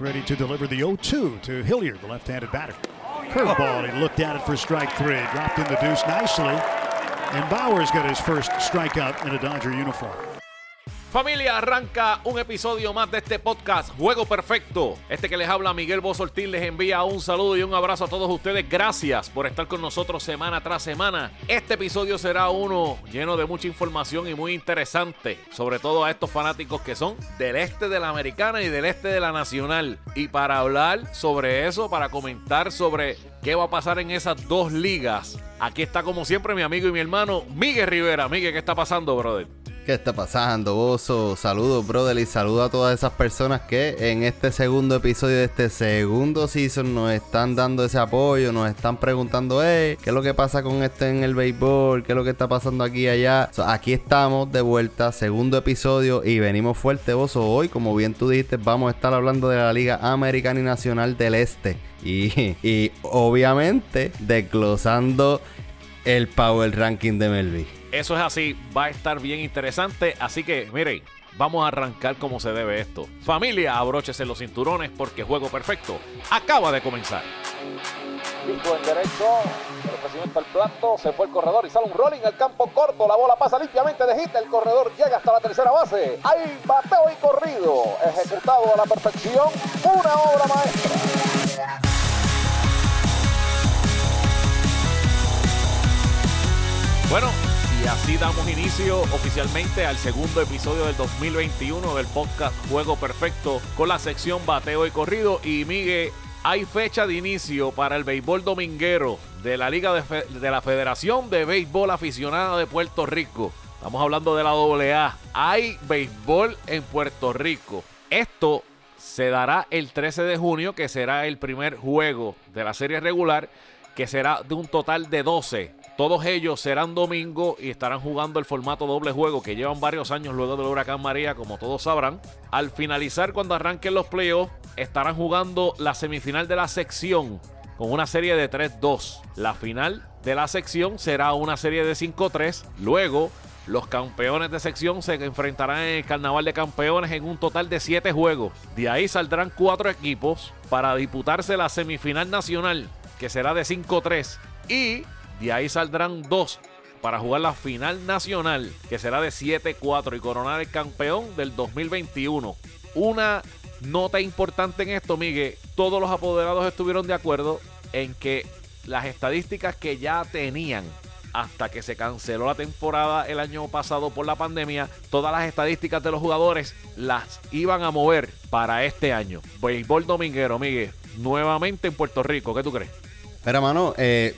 ready to deliver the 0-2 to Hilliard, the left-handed batter. Curveball, he looked at it for strike three. Dropped in the deuce nicely. And Bauer's got his first strikeout in a Dodger uniform. Familia, arranca un episodio más de este podcast Juego Perfecto. Este que les habla Miguel Bosortín les envía un saludo y un abrazo a todos ustedes. Gracias por estar con nosotros semana tras semana. Este episodio será uno lleno de mucha información y muy interesante, sobre todo a estos fanáticos que son del este de la americana y del este de la nacional. Y para hablar sobre eso, para comentar sobre qué va a pasar en esas dos ligas, aquí está como siempre mi amigo y mi hermano Miguel Rivera. Miguel, ¿qué está pasando, brother? ¿Qué está pasando, Bozo? Saludos, brother, y saludos a todas esas personas que en este segundo episodio de este segundo season nos están dando ese apoyo, nos están preguntando, ¿qué es lo que pasa con este en el béisbol? ¿Qué es lo que está pasando aquí y allá? aquí estamos de vuelta, segundo episodio, y venimos fuerte, Bozo. Hoy, como bien tú dijiste, vamos a estar hablando de la Liga Americana y Nacional del Este. Y, y obviamente, desglosando el Power Ranking de Melvin. Eso es así, va a estar bien interesante. Así que, miren, vamos a arrancar como se debe esto. Familia, abróchese los cinturones porque Juego Perfecto acaba de comenzar. Pico en derecho, el ofrecimiento al plato, se fue el corredor y sale un rolling al campo corto. La bola pasa limpiamente de hit, el corredor llega hasta la tercera base. Hay bateo y corrido, ejecutado a la perfección, una obra maestra. Bueno, así damos inicio oficialmente al segundo episodio del 2021 del podcast Juego Perfecto con la sección Bateo y Corrido. Y Miguel, hay fecha de inicio para el béisbol dominguero de la Liga de, de la Federación de Béisbol Aficionada de Puerto Rico. Estamos hablando de la AA. Hay béisbol en Puerto Rico. Esto se dará el 13 de junio, que será el primer juego de la serie regular, que será de un total de 12 todos ellos serán domingo y estarán jugando el formato doble juego que llevan varios años luego del huracán María, como todos sabrán. Al finalizar, cuando arranquen los playoffs, estarán jugando la semifinal de la sección con una serie de 3-2. La final de la sección será una serie de 5-3. Luego, los campeones de sección se enfrentarán en el Carnaval de Campeones en un total de 7 juegos. De ahí saldrán 4 equipos para disputarse la semifinal nacional, que será de 5-3. Y de ahí saldrán dos para jugar la final nacional, que será de 7-4 y coronar el campeón del 2021. Una nota importante en esto, Miguel, todos los apoderados estuvieron de acuerdo en que las estadísticas que ya tenían hasta que se canceló la temporada el año pasado por la pandemia, todas las estadísticas de los jugadores las iban a mover para este año. Béisbol dominguero, Miguel, nuevamente en Puerto Rico, ¿qué tú crees? Pero, mano, eh,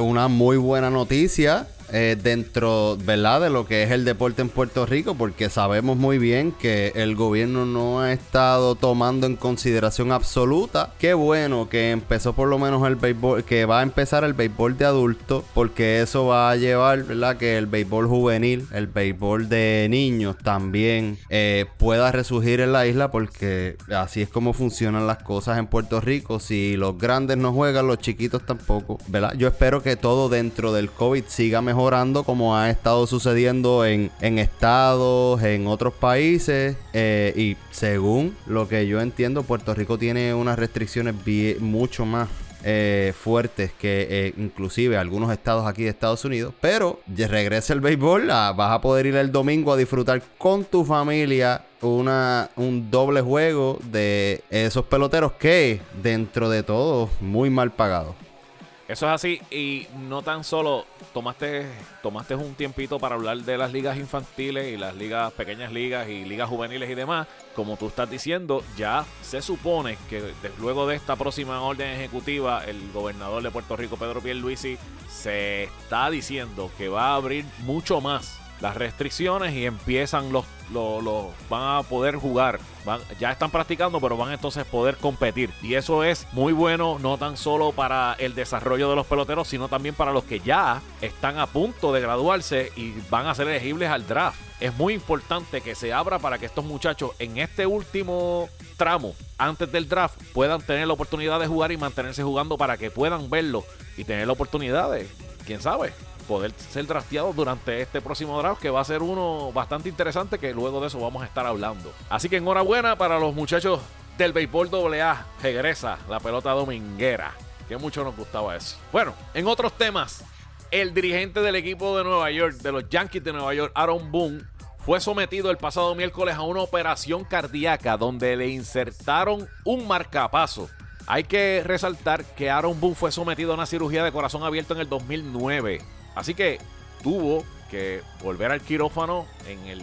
una muy buena noticia eh, dentro, ¿verdad?, de lo que es el deporte en Puerto Rico, porque sabemos muy bien que el gobierno no ha estado tomando en consideración absoluta. Qué bueno que empezó por lo menos el béisbol, que va a empezar el béisbol de adultos, porque eso va a llevar, ¿verdad?, que el béisbol juvenil, el béisbol de niños también eh, pueda resurgir en la isla, porque así es como funcionan las cosas en Puerto Rico. Si los grandes no juegan, los chiquitos tampoco, ¿verdad? Yo espero que todo dentro del COVID siga mejor mejorando como ha estado sucediendo en, estados, en otros países. Eh, y según lo que yo entiendo, Puerto Rico tiene unas restricciones mucho más eh, fuertes que eh, inclusive algunos estados aquí de Estados Unidos. Pero regresa el béisbol, ah, vas a poder ir el domingo a disfrutar con tu familia una, un doble juego de esos peloteros que dentro de todo muy mal pagados. Eso es así y no tan solo tomaste tomaste un tiempito para hablar de las ligas infantiles y las ligas pequeñas ligas y ligas juveniles y demás, como tú estás diciendo, ya se supone que luego de esta próxima orden ejecutiva el gobernador de Puerto Rico Pedro Pierluisi se está diciendo que va a abrir mucho más las restricciones y empiezan los, los, van a poder jugar. Van, ya están practicando, pero van entonces a poder competir. Y eso es muy bueno, no tan solo para el desarrollo de los peloteros, sino también para los que ya están a punto de graduarse y van a ser elegibles al draft. Es muy importante que se abra para que estos muchachos en este último tramo, antes del draft, puedan tener la oportunidad de jugar y mantenerse jugando para que puedan verlo y tener la oportunidad de, quién sabe, poder ser drafteados durante este próximo draft, que va a ser uno bastante interesante, que luego de eso vamos a estar hablando. Así que enhorabuena para los muchachos del béisbol AA regresa la pelota dominguera. Que mucho nos gustaba eso. Bueno, en otros temas, el dirigente del equipo de Nueva York, de los Yankees de Nueva York, Aaron Boone, fue sometido el pasado miércoles a una operación cardíaca donde le insertaron un marcapaso. Hay que resaltar que Aaron Boone fue sometido a una cirugía de corazón abierto en el 2009. Así que tuvo que volver al quirófano en el,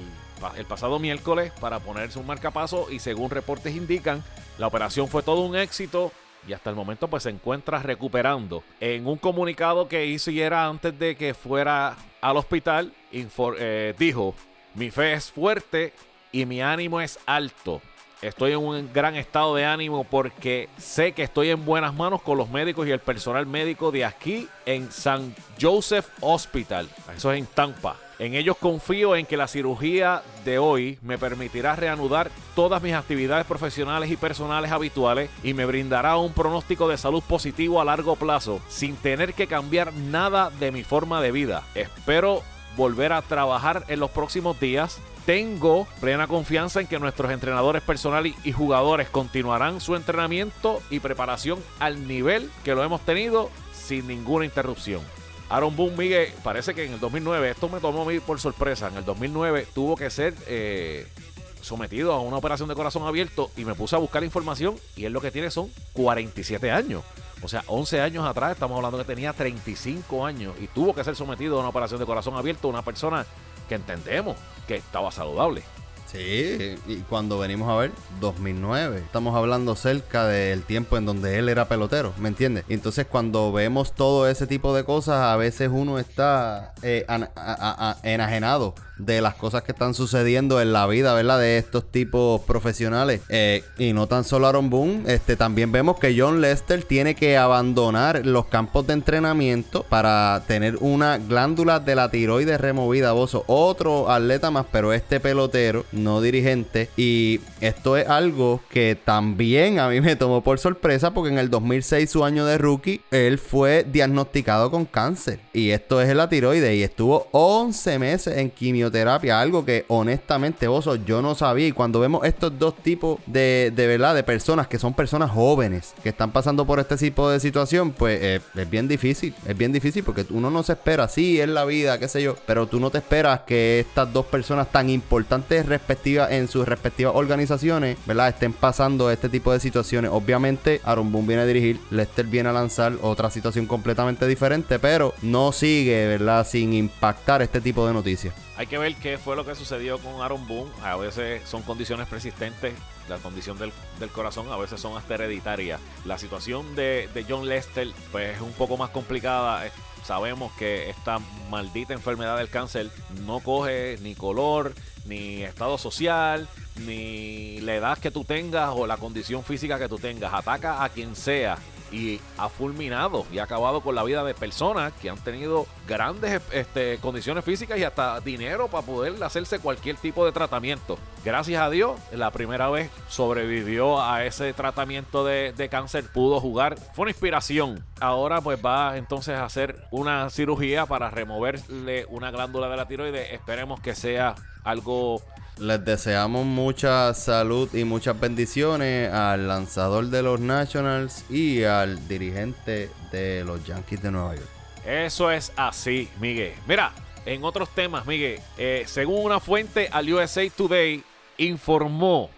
pasado miércoles para ponerse un marcapaso y según reportes indican, la operación fue todo un éxito y hasta el momento pues se encuentra recuperando. En un comunicado que hizo y era antes de que fuera al hospital, eh, dijo, mi fe es fuerte y mi ánimo es alto. Estoy en un gran estado de ánimo porque sé que estoy en buenas manos con los médicos y el personal médico de aquí en San Joseph Hospital. Eso es en Tampa. En ellos confío en que la cirugía de hoy me permitirá reanudar todas mis actividades profesionales y personales habituales y me brindará un pronóstico de salud positivo a largo plazo sin tener que cambiar nada de mi forma de vida. Espero volver a trabajar en los próximos días. Tengo plena confianza en que nuestros entrenadores personales y jugadores continuarán su entrenamiento y preparación al nivel que lo hemos tenido sin ninguna interrupción. Aaron Boone, Miguel, parece que en el 2009, esto me tomó a mí por sorpresa, en el 2009 tuvo que ser eh, sometido a una operación de corazón abierto y me puse a buscar información y él lo que tiene son 47 años. O sea, 11 años atrás estamos hablando que tenía 35 años y tuvo que ser sometido a una operación de corazón abierto una persona que entendemos que estaba saludable. Sí, y cuando venimos a ver, 2009. Estamos hablando cerca del tiempo en donde él era pelotero, ¿me entiendes? Entonces cuando vemos todo ese tipo de cosas, a veces uno está eh, enajenado de las cosas que están sucediendo en la vida, ¿verdad? De estos tipos profesionales. Eh, y no tan solo Aaron Boone, este, también vemos que John Lester tiene que abandonar los campos de entrenamiento para tener una glándula de la tiroides removida. Bozo, otro atleta más, pero este pelotero, no dirigente. Y esto es algo que también a mí me tomó por sorpresa porque en el 2006, su año de rookie, él fue diagnosticado con cáncer. Y esto es la tiroides y estuvo 11 meses en quimioterapia terapia, algo que honestamente, vos yo no sabía. Y cuando vemos estos dos tipos de, de verdad, de personas que son personas jóvenes que están pasando por este tipo de situación, pues eh, es bien difícil. Es bien difícil porque uno no se espera, sí, es la vida, qué sé yo, pero tú no te esperas que estas dos personas tan importantes en sus respectivas organizaciones, ¿verdad? Estén pasando este tipo de situaciones. Obviamente, Aaron Boone viene a dirigir, Lester viene a lanzar otra situación completamente diferente, pero no sigue, ¿verdad? Sin impactar este tipo de noticias. Hay que ver qué fue lo que sucedió con Aaron Boone. A veces son condiciones persistentes. La condición del, corazón a veces son hasta hereditarias. La situación de, John Lester pues, es un poco más complicada. Eh, sabemos que esta maldita enfermedad del cáncer no coge ni color, ni estado social, ni la edad que tú tengas o la condición física que tú tengas. Ataca a quien sea y ha fulminado y ha acabado con la vida de personas que han tenido grandes este, condiciones físicas y hasta dinero para poder hacerse cualquier tipo de tratamiento. Gracias a Dios, la primera vez sobrevivió a ese tratamiento de, de cáncer, pudo jugar, fue una inspiración. Ahora pues va entonces a hacer una cirugía para removerle una glándula de la tiroides. Esperemos que sea algo les deseamos mucha salud y muchas bendiciones al lanzador de los Nationals y al dirigente de los Yankees de Nueva York. Eso es así, Miguel. Mira, en otros temas, Miguel, eh, según una fuente al USA Today, informó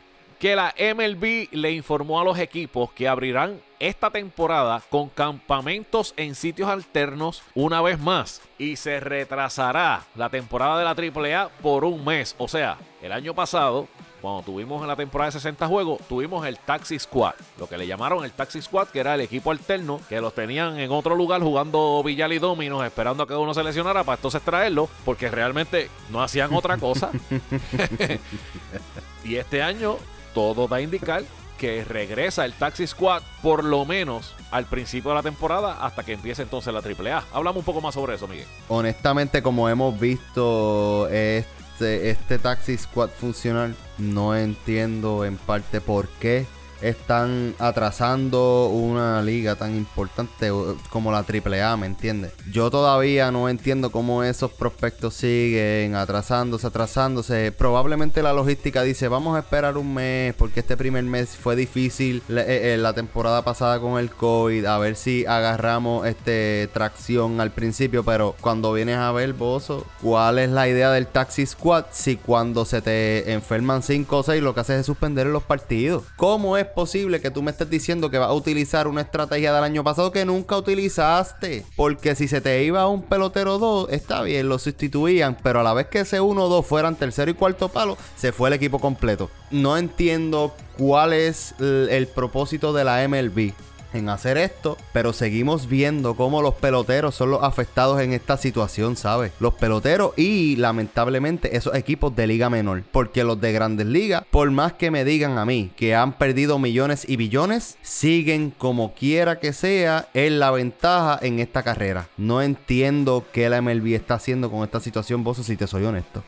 que la MLB le informó a los equipos que abrirán esta temporada con campamentos en sitios alternos una vez más y se retrasará la temporada de la AAA por un mes. O sea, el año pasado cuando tuvimos en la temporada de 60 juegos, tuvimos el Taxi Squad, lo que le llamaron el Taxi Squad, que era el equipo alterno, que los tenían en otro lugar jugando Villal y Dominos, esperando a que uno se lesionara para entonces traerlo, porque realmente no hacían otra cosa. y este año todo da a indicar que regresa el Taxi Squad por lo menos al principio de la temporada hasta que empiece entonces la AAA. Hablamos un poco más sobre eso, Miguel. Honestamente, como hemos visto este, este Taxi Squad funcionar, no entiendo en parte por qué están atrasando una liga tan importante eh, como la AAA, ¿me entiendes? Yo todavía no entiendo cómo esos prospectos siguen atrasándose, atrasándose. Probablemente la logística dice, vamos a esperar un mes porque este primer mes fue difícil la, eh, la temporada pasada con el COVID, a ver si agarramos este tracción al principio, pero cuando vienes a ver, Bozo, ¿cuál es la idea del Taxi Squad si cuando se te enferman 5 o 6 lo que haces es suspender los partidos? ¿Cómo es posible que tú me estés diciendo que vas a utilizar una estrategia del año pasado que nunca utilizaste? Porque si se te iba un pelotero 2, está bien, lo sustituían, pero a la vez que ese 1 o 2 fueran tercero y cuarto palo, se fue el equipo completo. No entiendo cuál es el, el propósito de la MLB en hacer esto, pero seguimos viendo cómo los peloteros son los afectados en esta situación, ¿sabes? Los peloteros y lamentablemente esos equipos de liga menor, porque los de grandes ligas, por más que me digan a mí que han perdido millones y billones, siguen como quiera que sea en la ventaja en esta carrera. No entiendo qué la MLB está haciendo con esta situación, vos si te soy honesto.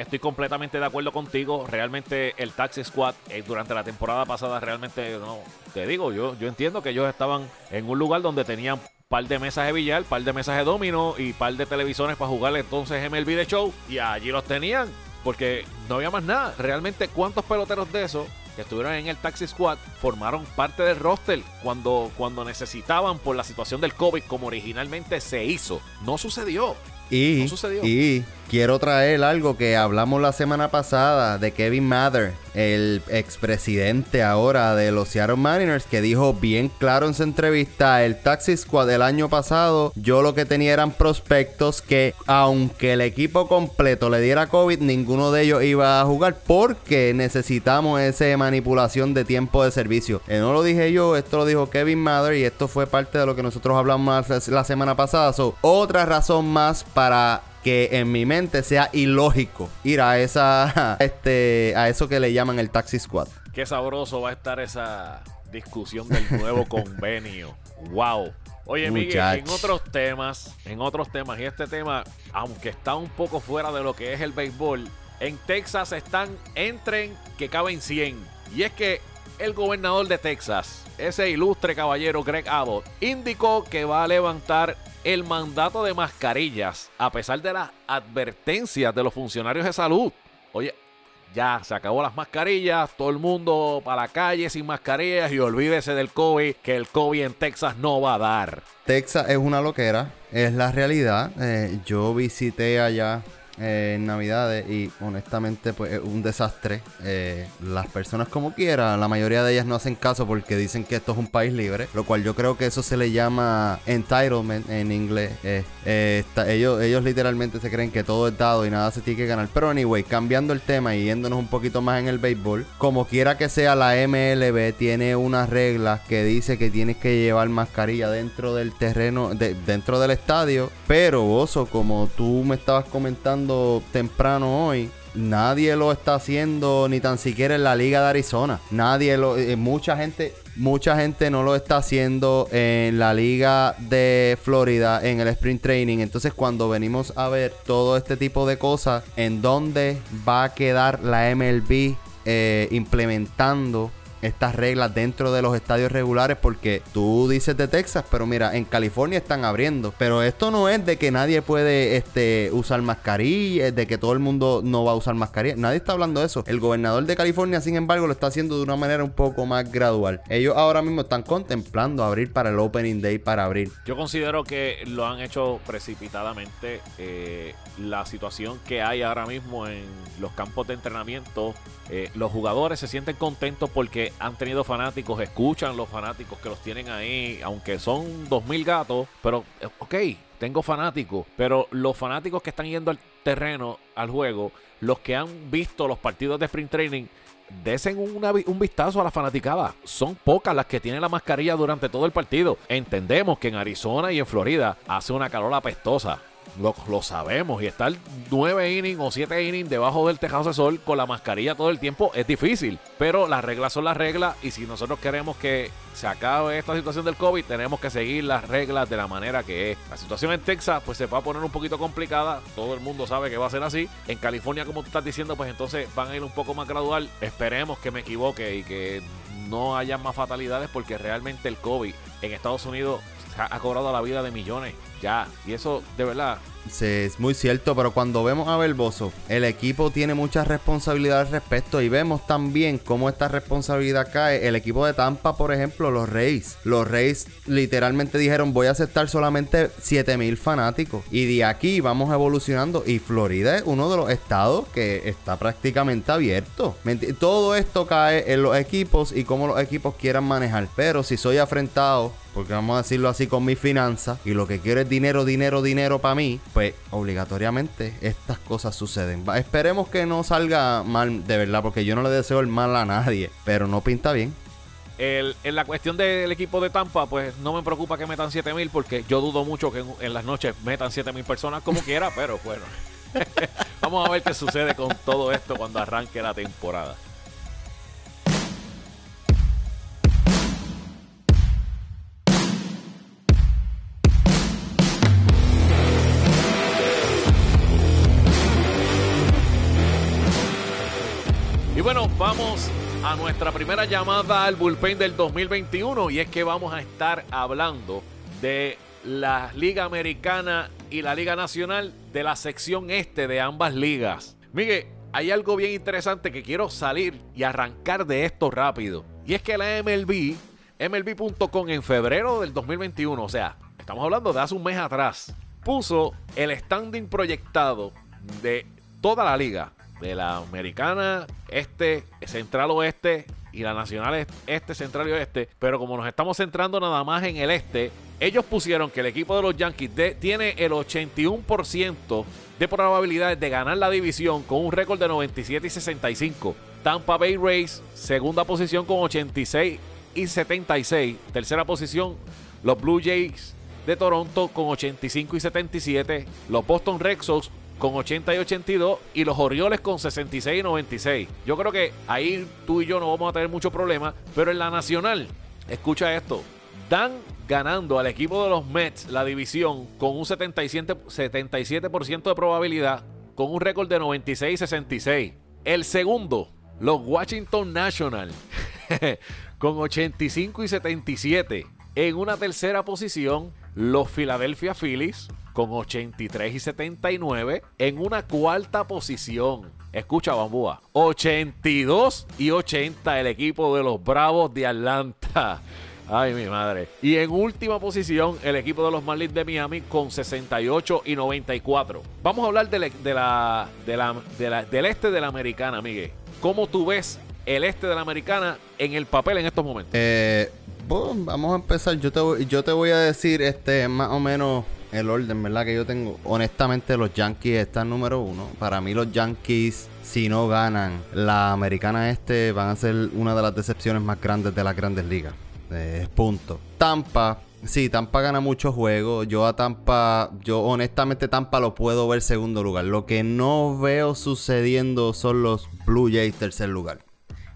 Estoy completamente de acuerdo contigo. Realmente el Taxi Squad eh, durante la temporada pasada realmente no. Te digo, yo, yo entiendo que ellos estaban en un lugar donde tenían par de mesas de billar, par de mesas de domino y par de televisores para jugar entonces MLB de show. Y allí los tenían porque no había más nada. Realmente, ¿cuántos peloteros de esos que estuvieron en el Taxi Squad formaron parte del roster cuando, cuando necesitaban por la situación del COVID como originalmente se hizo? No sucedió. Y, No sucedió. y quiero traer algo que hablamos la semana pasada de Kevin Mather, el expresidente ahora de los Seattle Mariners, que dijo bien claro en su entrevista, el Taxi Squad del año pasado, yo lo que tenía eran prospectos que aunque el equipo completo le diera COVID, ninguno de ellos iba a jugar porque necesitamos esa manipulación de tiempo de servicio. Eh, no lo dije yo, esto lo dijo Kevin Mather y esto fue parte de lo que nosotros hablamos la semana pasada. So, otra razón más para que en mi mente sea ilógico ir a esa este a eso que le llaman el taxi squad. Qué sabroso va a estar esa discusión del nuevo convenio. Wow. Oye, Miguel, en otros temas, en otros temas, y este tema, aunque está un poco fuera de lo que es el béisbol, en Texas están, entren que caben 100. Y es que el gobernador de Texas, ese ilustre caballero Greg Abbott, indicó que va a levantar el mandato de mascarillas a pesar de las advertencias de los funcionarios de salud. Oye, ya se acabó las mascarillas, todo el mundo para la calle sin mascarillas y olvídese del COVID, que el COVID en Texas no va a dar. Texas es una loquera, es la realidad. Eh, yo visité allá eh, en Navidades y honestamente pues es un desastre. Eh, las personas como quiera, la mayoría de ellas no hacen caso porque dicen que esto es un país libre, lo cual yo creo que eso se le llama entitlement en inglés. Eh, ellos, ellos literalmente se creen que todo es dado y nada se tiene que ganar. Pero anyway, cambiando el tema y yéndonos un poquito más en el béisbol, como quiera que sea la MLB tiene unas reglas que dice que tienes que llevar mascarilla dentro del terreno, de- dentro del estadio. Pero Oso, como tú me estabas comentando temprano hoy, nadie lo está haciendo ni tan siquiera en la Liga de Arizona. Nadie lo, eh, mucha gente, mucha gente no lo está haciendo en la Liga de Florida en el Sprint Training. Entonces, cuando venimos a ver todo este tipo de cosas, ¿en dónde va a quedar la MLB eh, implementando estas reglas dentro de los estadios regulares porque tú dices de Texas, pero mira, en California están abriendo, pero esto no es de que nadie puede este usar mascarilla, de que todo el mundo no va a usar mascarilla, nadie está hablando de eso. El gobernador de California, sin embargo, lo está haciendo de una manera un poco más gradual. Ellos ahora mismo están contemplando abrir para el Opening Day para abrir. Yo considero que lo han hecho precipitadamente. Eh, la situación que hay ahora mismo en los campos de entrenamiento, eh, los jugadores se sienten contentos porque han tenido fanáticos, escuchan los fanáticos que los tienen ahí, aunque son 2.000 gatos, pero eh, ok, tengo fanáticos, pero los fanáticos que están yendo al terreno, al juego, los que han visto los partidos de sprint training, desen un vistazo a la fanaticada. Son pocas las que tienen la mascarilla durante todo el partido. Entendemos que en Arizona y en Florida hace una calor apestosa. Lo, sabemos. Y estar nueve innings o siete innings debajo del tejado de sol con la mascarilla todo el tiempo es difícil. Pero las reglas son las reglas. Y si nosotros queremos que se acabe esta situación del COVID, tenemos que seguir las reglas de la manera que es. La situación en Texas, pues se va a poner un poquito complicada. Todo el mundo sabe que va a ser así. En California, como tú estás diciendo, pues entonces van a ir un poco más gradual. Esperemos que me equivoque y que no haya más fatalidades porque realmente el COVID en Estados Unidos ha cobrado la vida de millones ya. Y eso de verdad Sí, es muy cierto, pero cuando vemos a Verboso, el equipo tiene mucha responsabilidad al respecto y vemos también cómo esta responsabilidad cae. El equipo de Tampa, por ejemplo, los Reyes. Los Reyes literalmente dijeron voy a aceptar solamente 7000 fanáticos. Y de aquí vamos evolucionando. Y Florida es uno de los estados que está prácticamente abierto. Todo esto cae en los equipos y cómo los equipos quieran manejar. Pero si soy afrentado porque vamos a decirlo así con mi finanzas, y lo que quiero es dinero, dinero, dinero para mí, pues obligatoriamente estas cosas suceden. esperemos que no salga mal, de verdad, porque yo no le deseo el mal a nadie, pero no pinta bien. en la cuestión del equipo de Tampa, pues no me preocupa que metan 7000 porque yo dudo mucho que en, las noches metan 7000 personas como quiera, pero bueno. Vamos a ver qué sucede con todo esto cuando arranque la temporada. Y bueno, vamos a nuestra primera llamada al bullpen del 2021 y es que vamos a estar hablando de la Liga Americana y la Liga Nacional de la sección este de ambas ligas. Miguel, hay algo bien interesante que quiero salir y arrancar de esto rápido. Y es que la MLB, MLB.com en febrero del 2021, o sea, estamos hablando de hace un mes atrás, puso el standing proyectado de toda la liga de la americana este, central oeste y la nacional este, central y oeste. Pero como nos estamos centrando nada más en el este, ellos pusieron que el equipo de los Yankees tiene el 81% de probabilidades de ganar la división con un récord de 97 y 65. Tampa Bay Rays, segunda posición con 86 y 76. Tercera posición, los Blue Jays de Toronto con 85 y 77. Los Boston Red Sox con 80 y 82 y los Orioles con 66 y 96. Yo creo que ahí tú y yo no vamos a tener mucho problema, pero en la nacional, escucha esto, dan ganando al equipo de los Mets la división con un 77%, 77 de probabilidad, con un récord de 96 y 66. El segundo, los Washington National, con 85 y 77. En una tercera posición, los Philadelphia Phillies con 83 y 79 en una cuarta posición. Escucha, Bambúa. 82 y 80 el equipo de los Bravos de Atlanta. Ay, mi madre. Y en última posición, el equipo de los Marlins de Miami con 68 y 94. Vamos a hablar de la, del este de la americana, Miguel. ¿Cómo tú ves el este de la americana en el papel en estos momentos? Eh, vamos a empezar. Yo te, yo te voy a decir este más o menos el orden, ¿verdad? Que yo tengo. Honestamente, los Yankees están número uno. Para mí, los Yankees, si no ganan la americana este, van a ser una de las decepciones más grandes de las grandes ligas. Eh, punto. Tampa. Sí, Tampa gana muchos juegos. Yo a Tampa, yo honestamente Tampa lo puedo ver segundo lugar. Lo que no veo sucediendo son los Blue Jays tercer lugar.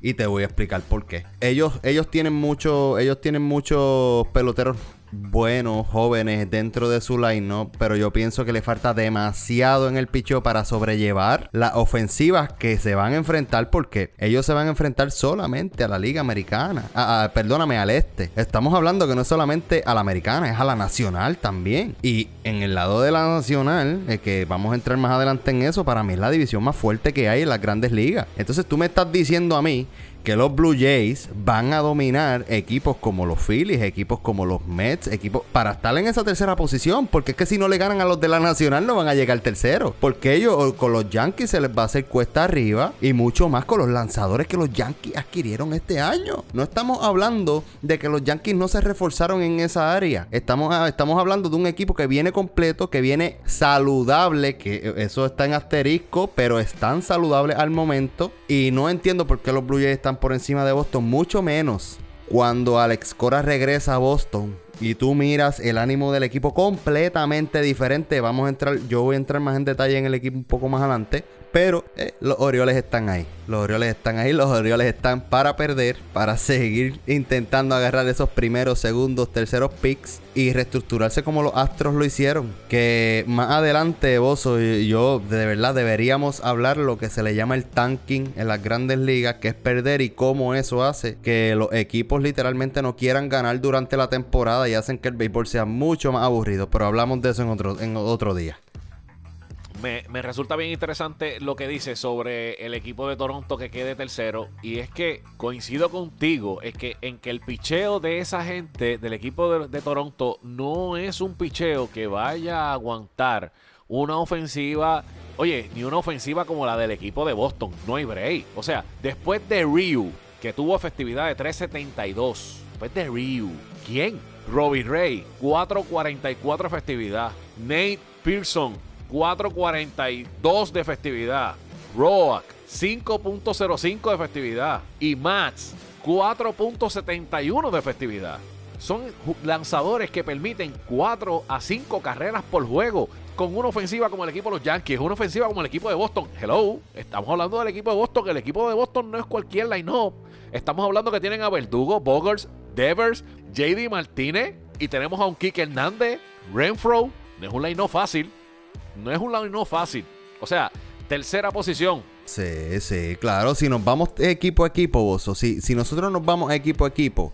Y te voy a explicar por qué. Ellos, ellos tienen mucho, ellos tienen muchos peloteros buenos, jóvenes dentro de su line, pero yo pienso que le falta demasiado en el picho para sobrellevar las ofensivas que se van a enfrentar porque ellos se van a enfrentar solamente a la liga americana, perdóname, al este. Estamos hablando que no es solamente a la americana, es a la nacional también. Y en el lado de la nacional, eh, que vamos a entrar más adelante en eso, para mí es la división más fuerte que hay en las grandes ligas. Entonces tú me estás diciendo a mí que los Blue Jays van a dominar equipos como los Phillies, equipos como los Mets, equipos para estar en esa tercera posición, porque es que si no le ganan a los de la Nacional no van a llegar tercero, porque ellos con los Yankees se les va a hacer cuesta arriba y mucho más con los lanzadores que los Yankees adquirieron este año. No estamos hablando de que los Yankees no se reforzaron en esa área. Estamos, estamos hablando de un equipo que viene completo, que viene saludable, que eso está en asterisco, pero están saludables al momento y no entiendo por qué los Blue Jays están por encima de Boston, mucho menos cuando Alex Cora regresa a Boston y tú miras el ánimo del equipo completamente diferente. Vamos a entrar, yo voy a entrar más en detalle en el equipo un poco más adelante. Pero eh, los Orioles están ahí. Los Orioles están ahí, los Orioles están para perder, para seguir intentando agarrar esos primeros, segundos, terceros picks y reestructurarse como los Astros lo hicieron. Que más adelante, Bozo y yo, de verdad deberíamos hablar lo que se le llama el tanking en las grandes ligas, que es perder y cómo eso hace que los equipos literalmente no quieran ganar durante la temporada y hacen que el béisbol sea mucho más aburrido. Pero hablamos de eso en otro, en otro día me, resulta bien interesante lo que dice sobre el equipo de Toronto que quede tercero. Y es que coincido contigo, es que en que el picheo de esa gente del equipo de, Toronto no es un picheo que vaya a aguantar una ofensiva. Oye, ni una ofensiva como la del equipo de Boston. No hay break. O sea, después de Ryu, que tuvo efectividad de 3.72. Después de Ryu, ¿quién? Robbie Ray, 4.44 efectividad. Nate Pearson, 4.42 de efectividad. Roak, 5.05 de efectividad. Y Mats, 4.71 de efectividad. Son lanzadores que permiten 4 a 5 carreras por juego con una ofensiva como el equipo de los Yankees, una ofensiva como el equipo de Boston. Hello, estamos hablando del equipo de Boston. El equipo de Boston no es cualquier line-up. Estamos hablando que tienen a Verdugo, Bogers, Devers, JD Martínez y tenemos a un Kike Hernández, Renfro. No es un line-up fácil no es un no fácil. O sea, tercera posición. Sí, sí, claro. Si nos vamos equipo a equipo, Bozo, si, si nosotros nos vamos equipo a equipo,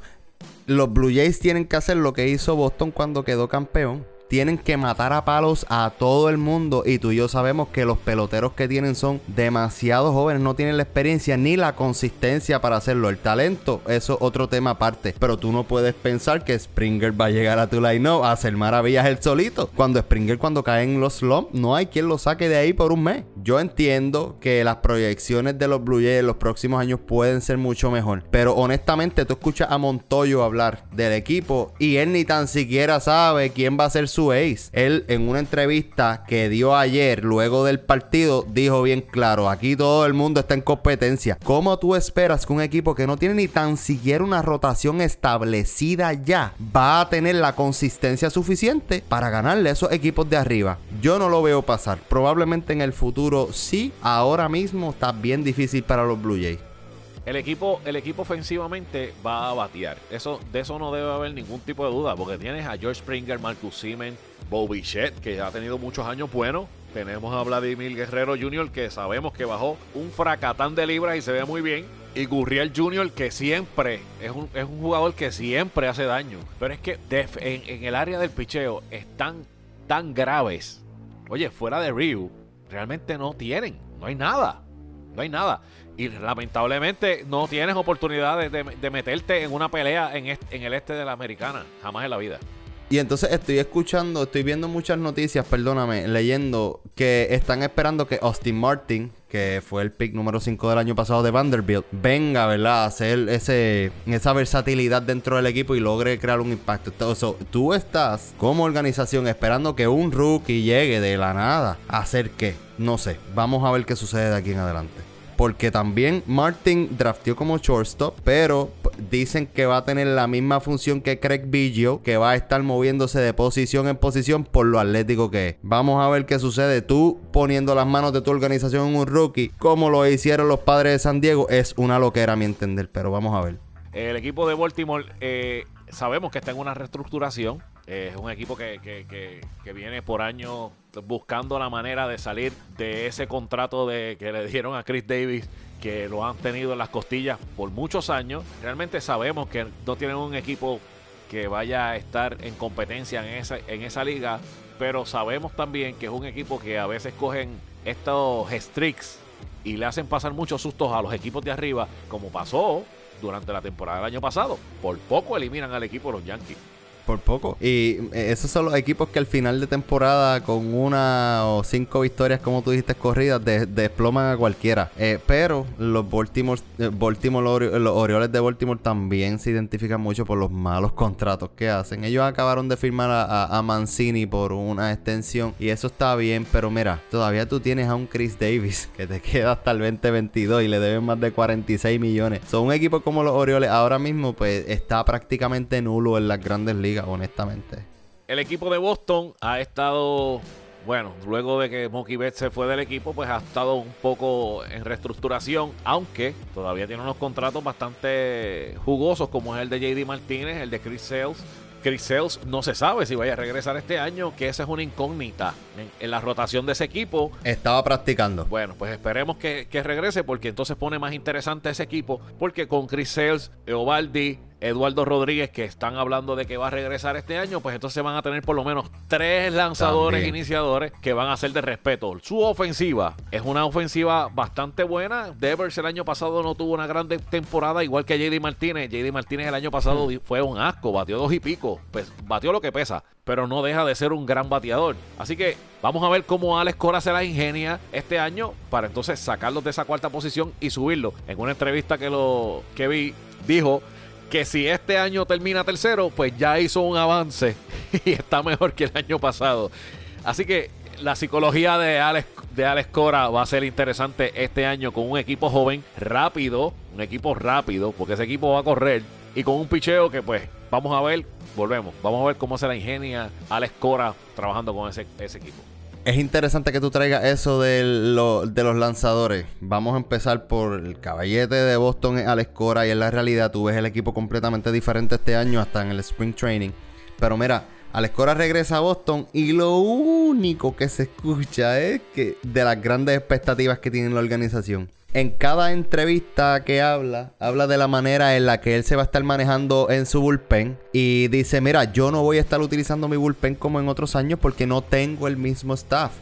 los Blue Jays tienen que hacer lo que hizo Boston cuando quedó campeón tienen que matar a palos a todo el mundo y tú y yo sabemos que los peloteros que tienen son demasiado jóvenes, no tienen la experiencia ni la consistencia para hacerlo. El talento, eso es otro tema aparte, pero tú no puedes pensar que Springer va a llegar a tu line a hacer maravillas él solito. Cuando Springer cuando cae en los slumps, no hay quien lo saque de ahí por un mes. Yo entiendo que las proyecciones de los Blue Jays en los próximos años pueden ser mucho mejor, pero honestamente tú escuchas a Montoyo hablar del equipo y él ni tan siquiera sabe quién va a ser su él en una entrevista que dio ayer, luego del partido, dijo bien claro, aquí todo el mundo está en competencia. ¿Cómo tú esperas que un equipo que no tiene ni tan siquiera una rotación establecida ya va a tener la consistencia suficiente para ganarle a esos equipos de arriba? Yo no lo veo pasar. Probablemente en el futuro sí, ahora mismo está bien difícil para los Blue Jays. El equipo, el equipo ofensivamente va a batear. Eso, de eso no debe haber ningún tipo de duda, porque tienes a George Springer, Marcus Siemens, Bobby Shett, que ha tenido muchos años buenos. Tenemos a Vladimir Guerrero Jr., que sabemos que bajó un fracatán de libras y se ve muy bien. Y Gurriel Jr., que siempre es un, es un jugador que siempre hace daño. Pero es que en, en, el área del picheo están tan graves. Oye, fuera de Ryu, realmente no tienen. No hay nada. No hay nada. Y lamentablemente no tienes oportunidad de, meterte en una pelea en, el este de la americana. Jamás en la vida. Y entonces estoy escuchando, estoy viendo muchas noticias, perdóname, leyendo que están esperando que Austin Martin, que fue el pick número 5 del año pasado de Vanderbilt, venga, ¿verdad? A hacer ese, esa versatilidad dentro del equipo y logre crear un impacto. Entonces, tú estás como organización esperando que un rookie llegue de la nada a hacer qué. No sé, vamos a ver qué sucede de aquí en adelante porque también Martin drafteó como shortstop, pero dicen que va a tener la misma función que Craig Biggio, que va a estar moviéndose de posición en posición por lo atlético que es. Vamos a ver qué sucede. Tú poniendo las manos de tu organización en un rookie, como lo hicieron los padres de San Diego, es una loquera a mi entender, pero vamos a ver. El equipo de Baltimore eh, sabemos que está en una reestructuración. Es un equipo que, que, viene por año buscando la manera de salir de ese contrato de, que le dieron a Chris Davis, que lo han tenido en las costillas por muchos años. Realmente sabemos que no tienen un equipo que vaya a estar en competencia en esa, en esa liga, pero sabemos también que es un equipo que a veces cogen estos streaks y le hacen pasar muchos sustos a los equipos de arriba, como pasó durante la temporada del año pasado. Por poco eliminan al equipo de los Yankees por poco. Y eh, esos son los equipos que al final de temporada, con una o cinco victorias, como tú dijiste, corridas, desploman a cualquiera. Eh, pero los Baltimore, eh, Baltimore los Orioles de Baltimore también se identifican mucho por los malos contratos que hacen. Ellos acabaron de firmar a, Mancini por una extensión y eso está bien, pero mira, todavía tú tienes a un Chris Davis que te queda hasta el 2022 y le deben más de 46 millones. Son un equipo como los Orioles ahora mismo pues está prácticamente nulo en las grandes ligas honestamente. El equipo de Boston ha estado bueno, luego de que Mookie Betts se fue del equipo, pues ha estado un poco en reestructuración, aunque todavía tiene unos contratos bastante jugosos, como es el de JD Martínez, el de Chris Sales. Chris Sales no se sabe si vaya a regresar este año, que esa es una incógnita en, en la rotación de ese equipo. Estaba practicando. Bueno, pues esperemos que, que regrese porque entonces pone más interesante ese equipo. Porque con Chris Sales, Eovaldi, Eduardo Rodríguez, que están hablando de que va a regresar este año, pues entonces van a tener por lo menos tres lanzadores También. iniciadores que van a ser de respeto. Su ofensiva es una ofensiva bastante buena. Devers el año pasado no tuvo una gran de- temporada, igual que JD Martínez. JD Martínez el año pasado di- fue un asco, batió dos y pico. Pues batió lo que pesa, pero no deja de ser un gran bateador. Así que vamos a ver cómo Alex Cora se la ingenia este año para entonces sacarlos de esa cuarta posición y subirlo. En una entrevista que lo que vi, dijo que si este año termina tercero, pues ya hizo un avance y está mejor que el año pasado. Así que la psicología de Alex, de Alex Cora va a ser interesante este año con un equipo joven, rápido, un equipo rápido, porque ese equipo va a correr y con un picheo que pues vamos a ver, volvemos, vamos a ver cómo se la ingenia Alex Cora trabajando con ese, ese equipo. Es interesante que tú traigas eso de, lo- de los lanzadores. Vamos a empezar por el caballete de Boston, Alex Cora, y en la realidad tú ves el equipo completamente diferente este año, hasta en el Spring Training. Pero mira, Alex Cora regresa a Boston y lo único que se escucha es que de las grandes expectativas que tiene la organización. En cada entrevista que habla, habla de la manera en la que él se va a estar manejando en su bullpen. Y dice, mira, yo no voy a estar utilizando mi bullpen como en otros años porque no tengo el mismo staff.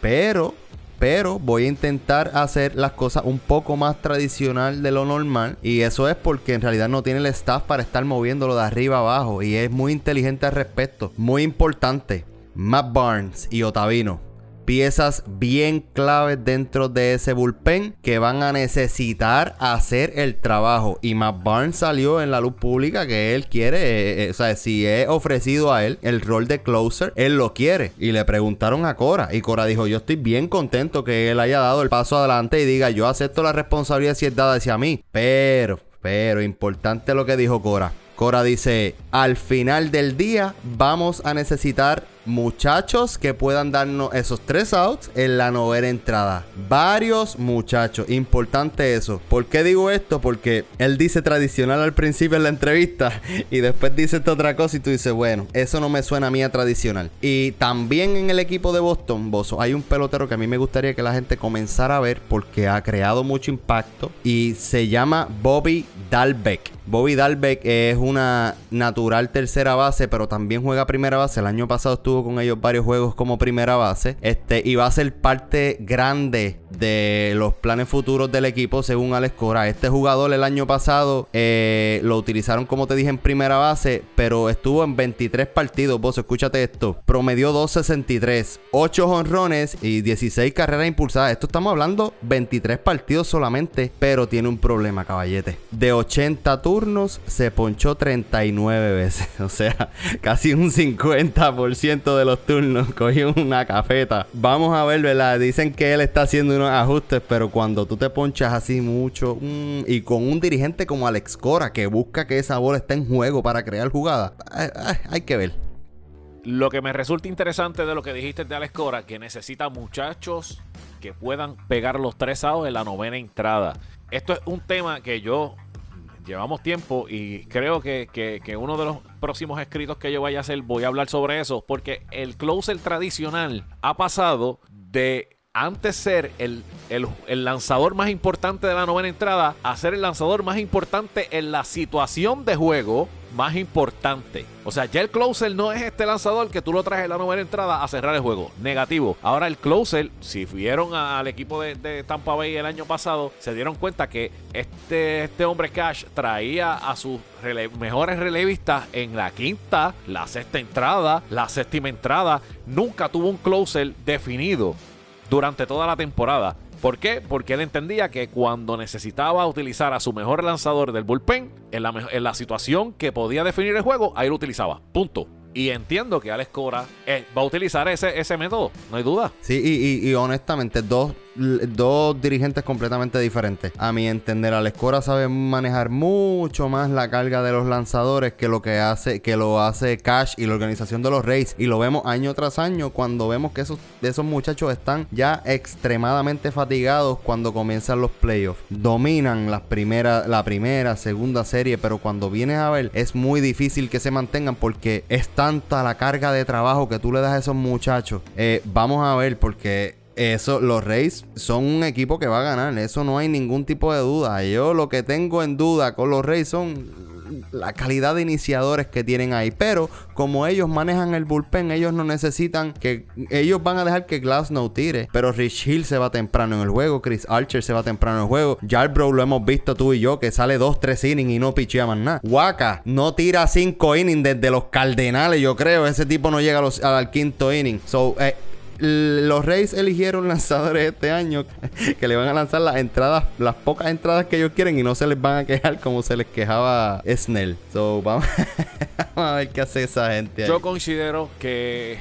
Pero, pero voy a intentar hacer las cosas un poco más tradicional de lo normal. Y eso es porque en realidad no tiene el staff para estar moviéndolo de arriba a abajo. Y es muy inteligente al respecto. Muy importante. Matt Barnes y Otavino piezas bien claves dentro de ese bullpen que van a necesitar hacer el trabajo. Y Matt Barnes salió en la luz pública que él quiere, eh, eh, o sea, si es ofrecido a él el rol de closer, él lo quiere. Y le preguntaron a Cora y Cora dijo, yo estoy bien contento que él haya dado el paso adelante y diga, yo acepto la responsabilidad si es dada hacia mí. Pero, pero, importante lo que dijo Cora. Cora dice, al final del día vamos a necesitar muchachos que puedan darnos esos tres outs en la novena entrada. Varios muchachos. Importante eso. ¿Por qué digo esto? Porque él dice tradicional al principio en la entrevista y después dice esta otra cosa y tú dices, bueno, eso no me suena a mí a tradicional. Y también en el equipo de Boston, Bozo, hay un pelotero que a mí me gustaría que la gente comenzara a ver porque ha creado mucho impacto y se llama Bobby Dalbeck. Bobby Dalbeck es una natural tercera base, pero también juega primera base. El año pasado estuvo con ellos varios juegos como primera base. Este, y va a ser parte grande de los planes futuros del equipo, según Alex Cora. Este jugador el año pasado eh, lo utilizaron, como te dije, en primera base, pero estuvo en 23 partidos. Vos, escúchate esto: promedió 2.63, 8 honrones y 16 carreras impulsadas. Esto estamos hablando 23 partidos solamente, pero tiene un problema, caballete. De 80 turnos se ponchó 39 veces. O sea, casi un 50% de los turnos cogió una cafeta. Vamos a ver, ¿verdad? Dicen que él está haciendo unos ajustes, pero cuando tú te ponchas así mucho mm, y con un dirigente como Alex Cora que busca que esa bola esté en juego para crear jugada, ay, ay, hay que ver. Lo que me resulta interesante de lo que dijiste de Alex Cora, que necesita muchachos que puedan pegar los tres outs en la novena entrada. Esto es un tema que yo llevamos tiempo y creo que, que- uno de los próximos escritos que yo vaya a hacer voy a hablar sobre eso, porque el closer tradicional ha pasado de antes ser el, el- el lanzador más importante de la novena entrada a ser el lanzador más importante en la situación de juego más importante. O sea, ya el closer no es este lanzador que tú lo traes en la novena entrada a cerrar el juego. Negativo. Ahora el closer, si vieron al equipo de, Tampa Bay el año pasado, se dieron cuenta que este, este hombre Cash traía a sus mejores relevistas en la quinta, la sexta entrada, la séptima entrada. Nunca tuvo un closer definido durante toda la temporada. ¿Por qué? Porque él entendía que cuando necesitaba utilizar a su mejor lanzador del bullpen, en la, situación que podía definir el juego, ahí lo utilizaba. Punto. Y entiendo que Alex Cora eh, va a utilizar ese, método, no hay duda. Sí, y honestamente, dos dos dirigentes completamente diferentes. A mi entender, Alescora sabe manejar mucho más la carga de los lanzadores que lo que hace, que lo hace Cash y la organización de los Rays. Y lo vemos año tras año cuando vemos que esos, esos muchachos están ya extremadamente fatigados cuando comienzan los playoffs. Dominan las primeras, la primera, segunda serie, pero cuando vienes a ver es muy difícil que se mantengan porque es tanta la carga de trabajo que tú le das a esos muchachos. Eh, vamos a ver porque eso, los Rays son un equipo que va a ganar. Eso no hay ningún tipo de duda. Yo lo que tengo en duda con los Rays son la calidad de iniciadores que tienen ahí. Pero como ellos manejan el bullpen, ellos no necesitan que. Ellos van a dejar que Glass no tire. Pero Rich Hill se va temprano en el juego. Chris Archer se va temprano en el juego. Jarbrough lo hemos visto tú y yo, que sale 2-3 innings y no pichea más nada. Waka no tira 5 innings desde los Cardenales, yo creo. Ese tipo no llega al quinto inning. So, eh, los Reyes eligieron lanzadores este año que le van a lanzar las entradas, las pocas entradas que ellos quieren y no se les van a quejar como se les quejaba Snell. So, vamos, a ver qué hace esa gente. Yo considero que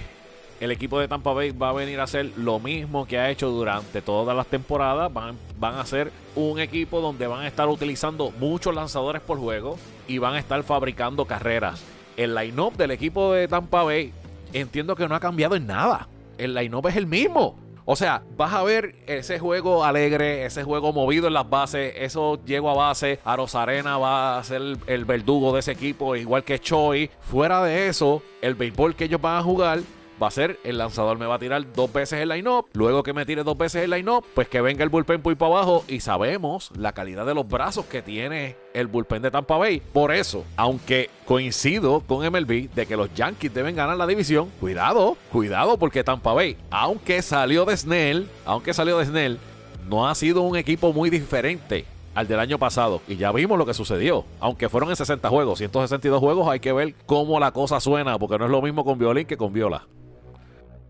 el equipo de Tampa Bay va a venir a hacer lo mismo que ha hecho durante todas las temporadas. Van, van a ser un equipo donde van a estar utilizando muchos lanzadores por juego y van a estar fabricando carreras. El line-up del equipo de Tampa Bay entiendo que no ha cambiado en nada el line-up es el mismo. O sea, vas a ver ese juego alegre, ese juego movido en las bases, eso llego a base, a Rosarena va a ser el, verdugo de ese equipo, igual que Choi. Fuera de eso, el béisbol que ellos van a jugar va a ser el lanzador me va a tirar dos veces el line-up. Luego que me tire dos veces el line-up, pues que venga el bullpen por para abajo. Y sabemos la calidad de los brazos que tiene el bullpen de Tampa Bay. Por eso, aunque coincido con MLB de que los Yankees deben ganar la división, cuidado, cuidado, porque Tampa Bay, aunque salió de Snell, aunque salió de Snell, no ha sido un equipo muy diferente al del año pasado. Y ya vimos lo que sucedió. Aunque fueron en 60 juegos, 162 juegos, hay que ver cómo la cosa suena, porque no es lo mismo con violín que con viola.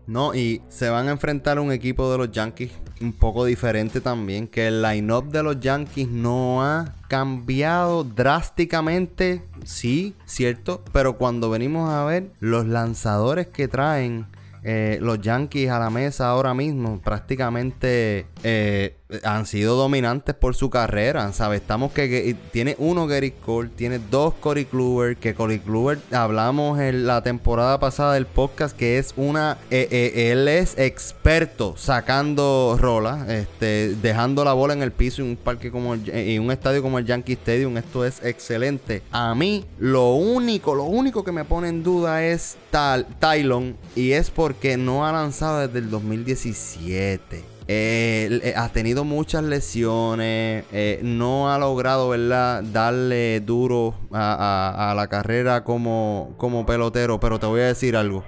No, y se van a enfrentar a un equipo de los Yankees un poco diferente también, que el line-up de los Yankees no ha cambiado drásticamente, sí, cierto, pero cuando venimos a ver los lanzadores que traen eh, los Yankees a la mesa ahora mismo prácticamente eh, han sido dominantes por su carrera, ¿sabes? Estamos que, tiene uno Gary Cole, tiene dos Cory Kluber, que Cory Kluber hablamos en la temporada pasada del podcast que es una, eh, él es experto sacando rolas, este, dejando la bola en el piso en un parque como en un estadio como el Yankee Stadium, esto es excelente. A mí lo único, lo único que me pone en duda es Tal, Tylon y es porque no ha lanzado desde el 2017. Eh, eh, ha tenido muchas lesiones, eh, no ha logrado, darle duro a, la carrera como pelotero, pero te voy a decir algo.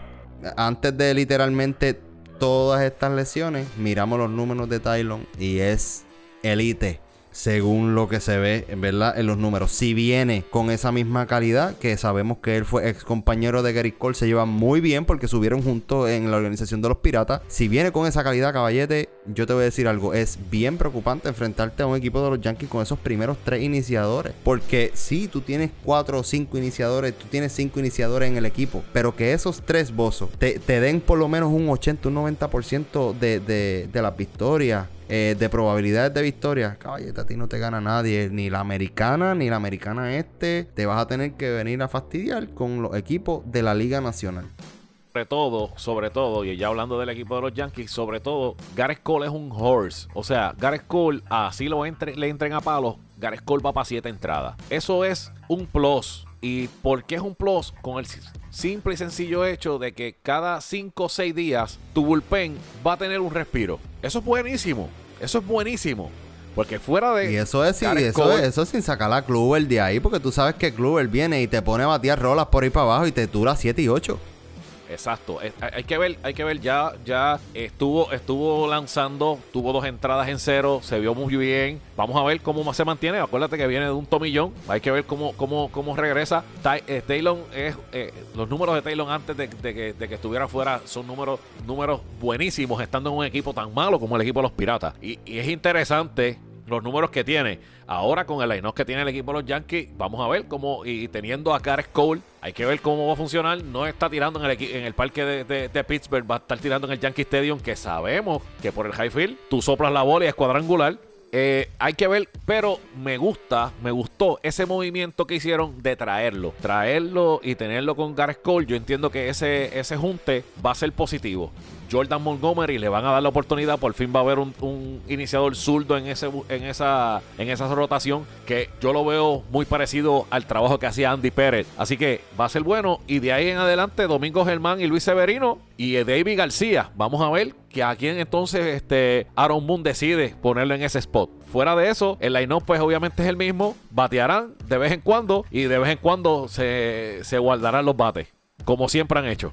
Antes de literalmente todas estas lesiones, miramos los números de Tylon y es elite según lo que se ve, ¿verdad? En los números. Si viene con esa misma calidad, que sabemos que él fue ex compañero de Gary Cole, se llevan muy bien porque subieron juntos en la organización de los Piratas. Si viene con esa calidad, caballete, yo te voy a decir algo. Es bien preocupante enfrentarte a un equipo de los Yankees con esos primeros tres iniciadores. Porque si tú tienes cuatro o cinco iniciadores, tú tienes cinco iniciadores en el equipo, pero que esos tres bozos te, den por lo menos un 80, un 90% de, de, de las victorias eh, de probabilidades de victoria, caballete, a ti no te gana nadie, ni la americana, ni la americana este. Te vas a tener que venir a fastidiar con los equipos de la Liga Nacional. Sobre todo, sobre todo, y ya hablando del equipo de los Yankees, sobre todo, Gareth Cole es un horse. O sea, Gareth Cole, así lo entre, le entren a palos, Gareth Cole va para siete entradas. Eso es un plus. ¿Y por qué es un plus? Con el simple y sencillo hecho de que cada 5 o 6 días tu bullpen va a tener un respiro. Eso es buenísimo. Eso es buenísimo. Porque fuera de. Y eso es, eso, eso sin sacar a Kluber de ahí, porque tú sabes que Kluber viene y te pone a batear rolas por ahí para abajo y te dura 7 y 8. Exacto. hay que ver, hay que ver, ya, ya estuvo, estuvo lanzando, tuvo dos entradas en cero, se vio muy bien. Vamos a ver cómo se mantiene. Acuérdate que viene de un tomillón. Hay que ver cómo, cómo, cómo regresa. Eh, Taylor es eh, los números de Taylor antes de, que, estuviera fuera son números, números buenísimos, estando en un equipo tan malo como el equipo de los Piratas. Y es interesante los números que tiene. Ahora con el line que tiene el equipo de los Yankees, vamos a ver cómo, y teniendo a Gareth Cole, hay que ver cómo va a funcionar. No está tirando en el, en el parque de, Pittsburgh, va a estar tirando en el Yankee Stadium, que sabemos que por el high field tú soplas la bola y es cuadrangular. Eh, hay que ver, pero me gusta, me gustó ese movimiento que hicieron de traerlo. Traerlo y tenerlo con Gareth Cole. Yo entiendo que ese, ese junte va a ser positivo. Jordan Montgomery le van a dar la oportunidad. Por fin va a haber un, iniciador zurdo en, ese, en, esa, en esa rotación que yo lo veo muy parecido al trabajo que hacía Andy Pérez. Así que va a ser bueno. Y de ahí en adelante, Domingo Germán y Luis Severino y David García. Vamos a ver que a quién entonces este Aaron Boone decide ponerlo en ese spot. Fuera de eso, el line-up pues obviamente es el mismo. Batearán de vez en cuando y de vez en cuando se, se guardarán los bates. Como siempre han hecho.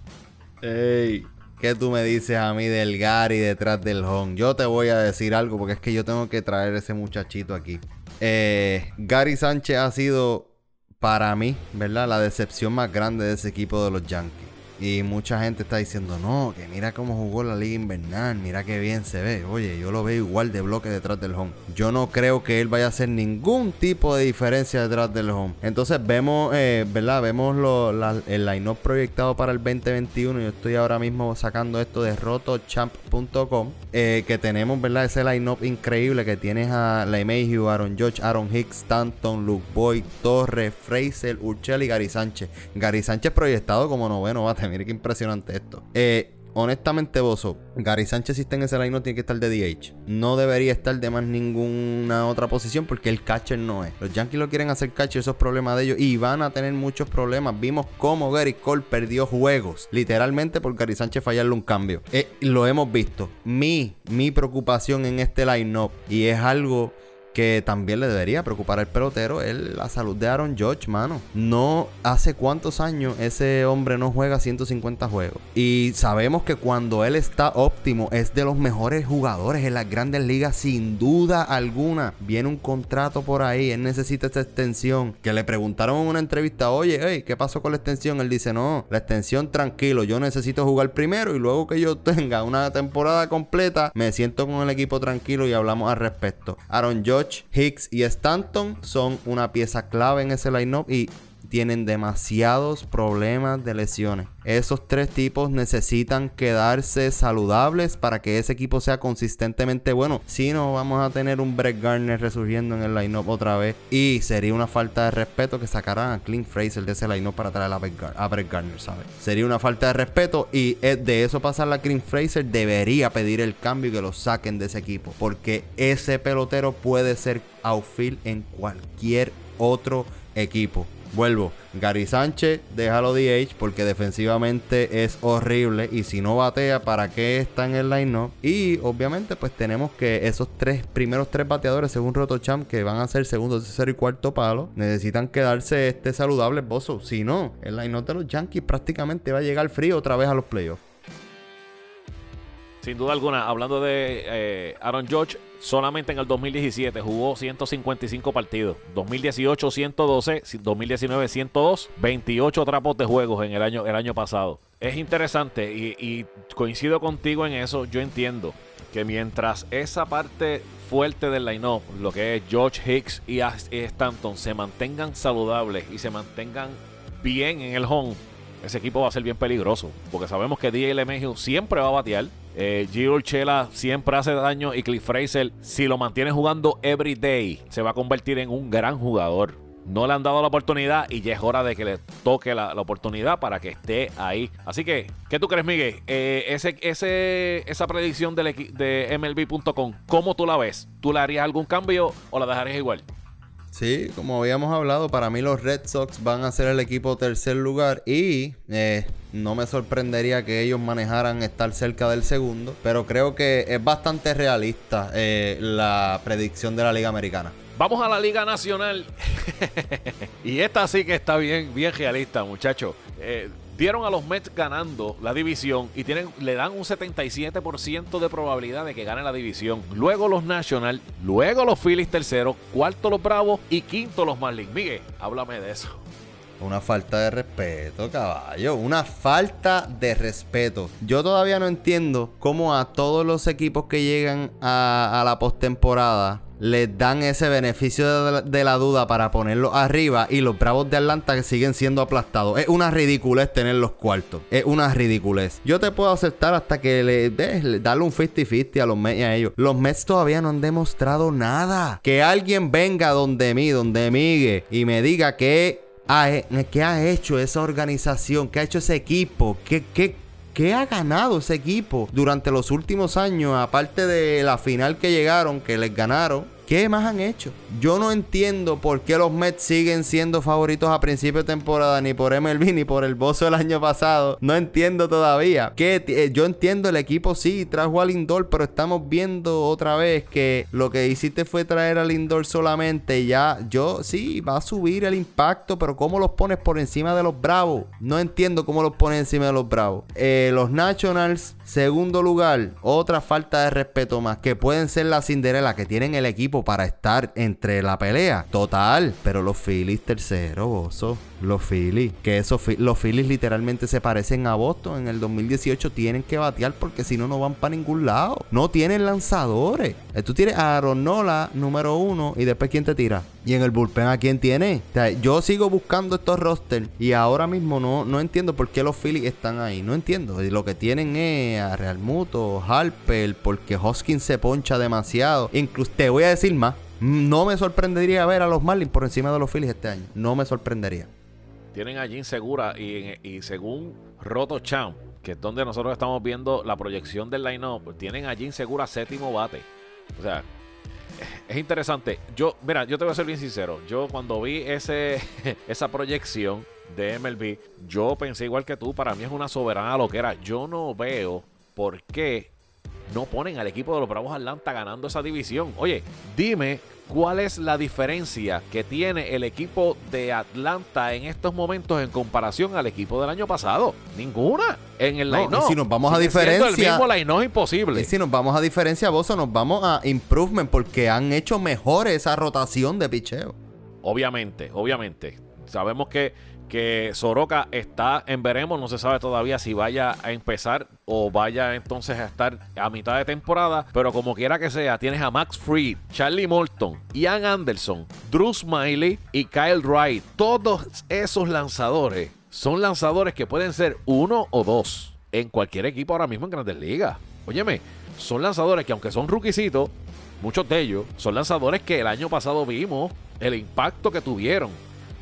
Ey, ¿Qué tú me dices a mí del Gary detrás del home? Yo te voy a decir algo porque es que yo tengo que traer ese muchachito aquí. Eh, Gary Sánchez ha sido para mí, ¿verdad? La decepción más grande de ese equipo de los Yankees. Y mucha gente está diciendo, no, que mira cómo jugó la liga invernal, mira qué bien se ve. Oye, yo lo veo igual de bloque detrás del home. Yo no creo que él vaya a hacer ningún tipo de diferencia detrás del home. Entonces vemos, eh, ¿verdad? Vemos lo, el line-up proyectado para el 2021. Yo estoy ahora mismo sacando esto de rotochamp.com. Eh, que tenemos, ¿verdad? Ese line-up increíble que tienes a Mayhew, Aaron George, Aaron Hicks, Stanton, Luke Boyd, Torres, Fraser, Urchel y Gary Sánchez. Gary Sánchez proyectado como noveno bate Mire qué impresionante esto. Eh, honestamente, Bozo, Gary Sánchez si está en ese line no tiene que estar de DH. No debería estar de más ninguna otra posición porque el catcher no es. Los Yankees lo quieren hacer catcher, esos problemas de ellos. Y van a tener muchos problemas. Vimos cómo Gary Cole perdió juegos. Literalmente por Gary Sánchez fallarle un cambio. Eh, lo hemos visto. Mi, mi preocupación en este line-up. Y es algo que también le debería preocupar al pelotero es la salud de Aaron Judge, mano. No hace cuántos años ese hombre no juega 150 juegos. Y sabemos que cuando él está óptimo es de los mejores jugadores en las grandes ligas sin duda alguna. Viene un contrato por ahí, él necesita esta extensión. Que le preguntaron en una entrevista, oye, ¿qué pasó con la extensión? Él dice, no, la extensión tranquilo, yo necesito jugar primero y luego que yo tenga una temporada completa, me siento con el equipo tranquilo y hablamos al respecto. Aaron Hicks y Stanton son una pieza clave en ese lineup y tienen demasiados problemas de lesiones. Esos tres tipos necesitan quedarse saludables para que ese equipo sea consistentemente bueno. Si no, vamos a tener un Brett Garner resurgiendo en el lineup otra vez. Y sería una falta de respeto que sacaran a Clint Fraser de ese lineup para traer a Brett, Garner, ¿sabes? Sería una falta de respeto. Y de eso pasar a Clint Fraser, debería pedir el cambio y que lo saquen de ese equipo. Porque ese pelotero puede ser outfield en cualquier otro equipo. Vuelvo, Gary Sánchez, déjalo DH porque defensivamente es horrible y si no batea, ¿para qué está en el line-up? Y obviamente pues tenemos que esos tres primeros tres bateadores según Rotochamp que van a ser segundo, tercero y cuarto palo, necesitan quedarse este saludables, bozo. Si no, el line-up de los Yankees prácticamente va a llegar frío otra vez a los playoffs. Sin duda alguna, hablando de eh, Aaron George, solamente en el 2017 jugó 155 partidos. 2018 112, 2019 102, 28 trapos de juegos en el año, el año pasado. Es interesante y, coincido contigo en eso. Yo entiendo que mientras esa parte fuerte del line-up, lo que es George Hicks y Stanton, se mantengan saludables y se mantengan bien en el home, ese equipo va a ser bien peligroso. Porque sabemos que DJ LeMahieu siempre va a batear. Eh, Gio Chela siempre hace daño y Cliff Fraser, si lo mantiene jugando every day, se va a convertir en un gran jugador. No le han dado la oportunidad y ya es hora de que le toque la, oportunidad para que esté ahí. Así que, ¿qué tú crees, Miguel? Eh, esa predicción de MLB.com, ¿cómo tú la ves? ¿Tú le harías algún cambio o la dejarías igual? Sí, como habíamos hablado, para mí los Red Sox van a ser el equipo tercer lugar y eh, no me sorprendería que ellos manejaran estar cerca del segundo, pero creo que es bastante realista eh, la predicción de la Liga Americana. Vamos a la Liga Nacional. y esta sí que está bien, bien realista, muchachos. Eh, dieron a los Mets ganando la división y tienen, le dan un 77% de probabilidad de que gane la división. Luego los National, luego los Phillies tercero, cuarto los Bravos y quinto los Marlins. Miguel, háblame de eso. Una falta de respeto, caballo. Una falta de respeto. Yo todavía no entiendo cómo a todos los equipos que llegan a la postemporada les dan ese beneficio de la, de duda para ponerlo arriba y los Bravos de Atlanta que siguen siendo aplastados. Es una ridiculez tener los cuartos. Es una ridiculez. Yo te puedo aceptar hasta que le, des- le- darle un 50-50 a los Mets y a ellos. Los Mets todavía no han demostrado nada. Que alguien venga donde mí, donde Migue y me diga que qué ha hecho esa organización, qué ha hecho ese equipo, qué, qué, qué ha ganado ese equipo durante los últimos años, aparte de la final que llegaron, que les ganaron. ¿Qué más han hecho? Yo no entiendo por qué los Mets siguen siendo favoritos a principio de temporada, ni por MLB, ni por el Bozo del año pasado. No entiendo todavía. Que eh, yo entiendo el equipo sí trajo a Lindor, pero estamos viendo otra vez que lo que hiciste fue traer a Lindor solamente. Ya, yo sí, va a subir el impacto, pero ¿cómo los pones por encima de los Bravos? No entiendo cómo los pones encima de los Bravos. Eh, los Nationals, segundo lugar, otra falta de respeto más, que pueden ser la Cinderela, que tienen el equipo para estar entre la pelea. Total, pero los Phillies tercero. Los Phillies, que esos los Phillies literalmente se parecen a Boston en el 2018. Tienen que batear porque si no, no van para ningún lado. No tienen lanzadores. Eh, Tú tienes a Aaron Nola, número uno, y después ¿quién te tira? Y en el bullpen, ¿a quién tiene? O sea, yo sigo buscando estos rosters y ahora mismo no, no entiendo por qué los Phillies están ahí. No entiendo. Lo que tienen es a Real Muto, Harper, porque Hoskins se poncha demasiado. Incluso te voy a decir más. No me sorprendería ver a los Marlins por encima de los Phillies este año. No me sorprendería. Tienen a Jim Segura y, y según Roto Champ, que es donde nosotros estamos viendo la proyección del line-up, tienen a Jim Segura séptimo bate. O sea, es interesante. Yo, mira, yo te voy a ser bien sincero. Yo cuando vi ese, esa proyección de MLB, yo pensé igual que tú, para mí es una soberana lo que era. Yo no veo por qué no ponen al equipo de los Bravos Atlanta ganando esa división. Oye, dime cuál es la diferencia que tiene el equipo de Atlanta en estos momentos en comparación al equipo del año pasado. Ninguna. En el No, line y si nos vamos a diferencia- El mismo line es imposible. Y si nos vamos a diferencia, Bozo, nos vamos a improvement porque han hecho mejor esa rotación de picheo. Obviamente, obviamente. Sabemos que, que Soroka está en veremos, no se sabe todavía si vaya a empezar o vaya entonces a estar a mitad de temporada, pero como quiera que sea, tienes a Max Fried, Charlie Morton, Ian Anderson, Drew Smiley y Kyle Wright. Todos esos lanzadores son lanzadores que pueden ser uno o dos en cualquier equipo ahora mismo en Grandes Ligas. Óyeme, son lanzadores que aunque son ruquisitos, muchos de ellos son lanzadores que el año pasado vimos el impacto que tuvieron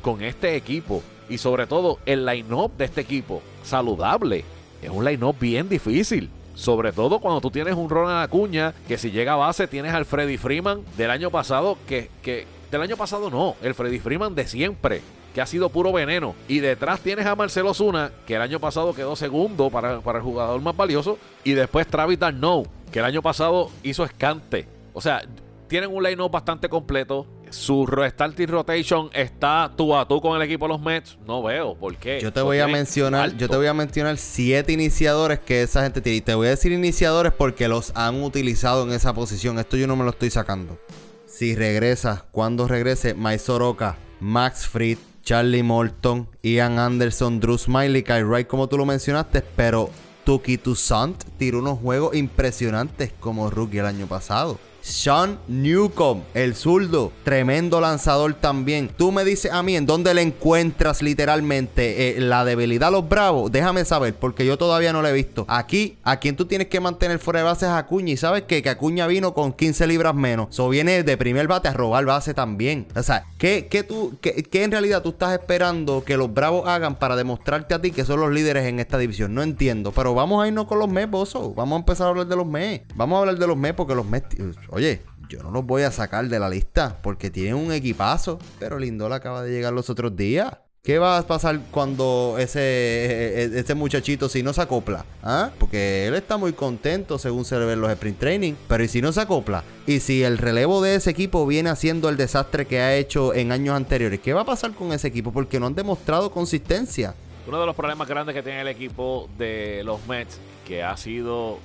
con este equipo y sobre todo el line-up de este equipo saludable. Es un line-up bien difícil. Sobre todo cuando tú tienes un Ronald Acuña que si llega a base tienes al Freddy Freeman del año pasado que, que del año pasado no, el Freddy Freeman de siempre que ha sido puro veneno. Y detrás tienes a Marcelo Zuna, que el año pasado quedó segundo para, para el jugador más valioso. Y después Travis Darno, que el año pasado hizo escante. O sea, tienen un line-up bastante completo. Su starting rotation está tú a tú con el equipo de los Mets. No veo por qué. Yo te voy a mencionar, alto. yo te voy a mencionar siete iniciadores que esa gente tiene. Y te voy a decir iniciadores porque los han utilizado en esa posición. Esto yo no me lo estoy sacando. Si regresa, cuando regrese, Mike Soroka, Max Fried, Charlie Morton, Ian Anderson, Drew Smiley, Kyle Wright, como tú lo mencionaste, pero Tuki Toussaint tiró unos juegos impresionantes como rookie el año pasado. Sean Newcomb, el zurdo, tremendo lanzador también. Tú me dices a mí en dónde le encuentras literalmente eh, la debilidad a los bravos. Déjame saber, porque yo todavía no lo he visto. Aquí, a quien tú tienes que mantener fuera de base es Acuña. Y sabes qué? que Acuña vino con 15 libras menos. So viene de primer bate a robar base también. O sea, ¿qué, qué tú, qué, qué en realidad tú estás esperando que los bravos hagan para demostrarte a ti que son los líderes en esta división? No entiendo. Pero vamos a irnos con los Mets, bozo. Vamos a empezar a hablar de los Mets. Vamos a hablar de los Mets porque los Mets. Oye, yo no los voy a sacar de la lista porque tienen un equipazo. Pero Lindor acaba de llegar los otros días. ¿Qué va a pasar cuando ese, ese muchachito, si no se acopla? ¿Ah? Porque él está muy contento según se ve en los sprint training. Pero ¿y si no se acopla? ¿Y si el relevo de ese equipo viene haciendo el desastre que ha hecho en años anteriores? ¿Qué va a pasar con ese equipo? Porque no han demostrado consistencia. Uno de los problemas grandes que tiene el equipo de los Mets, que ha sido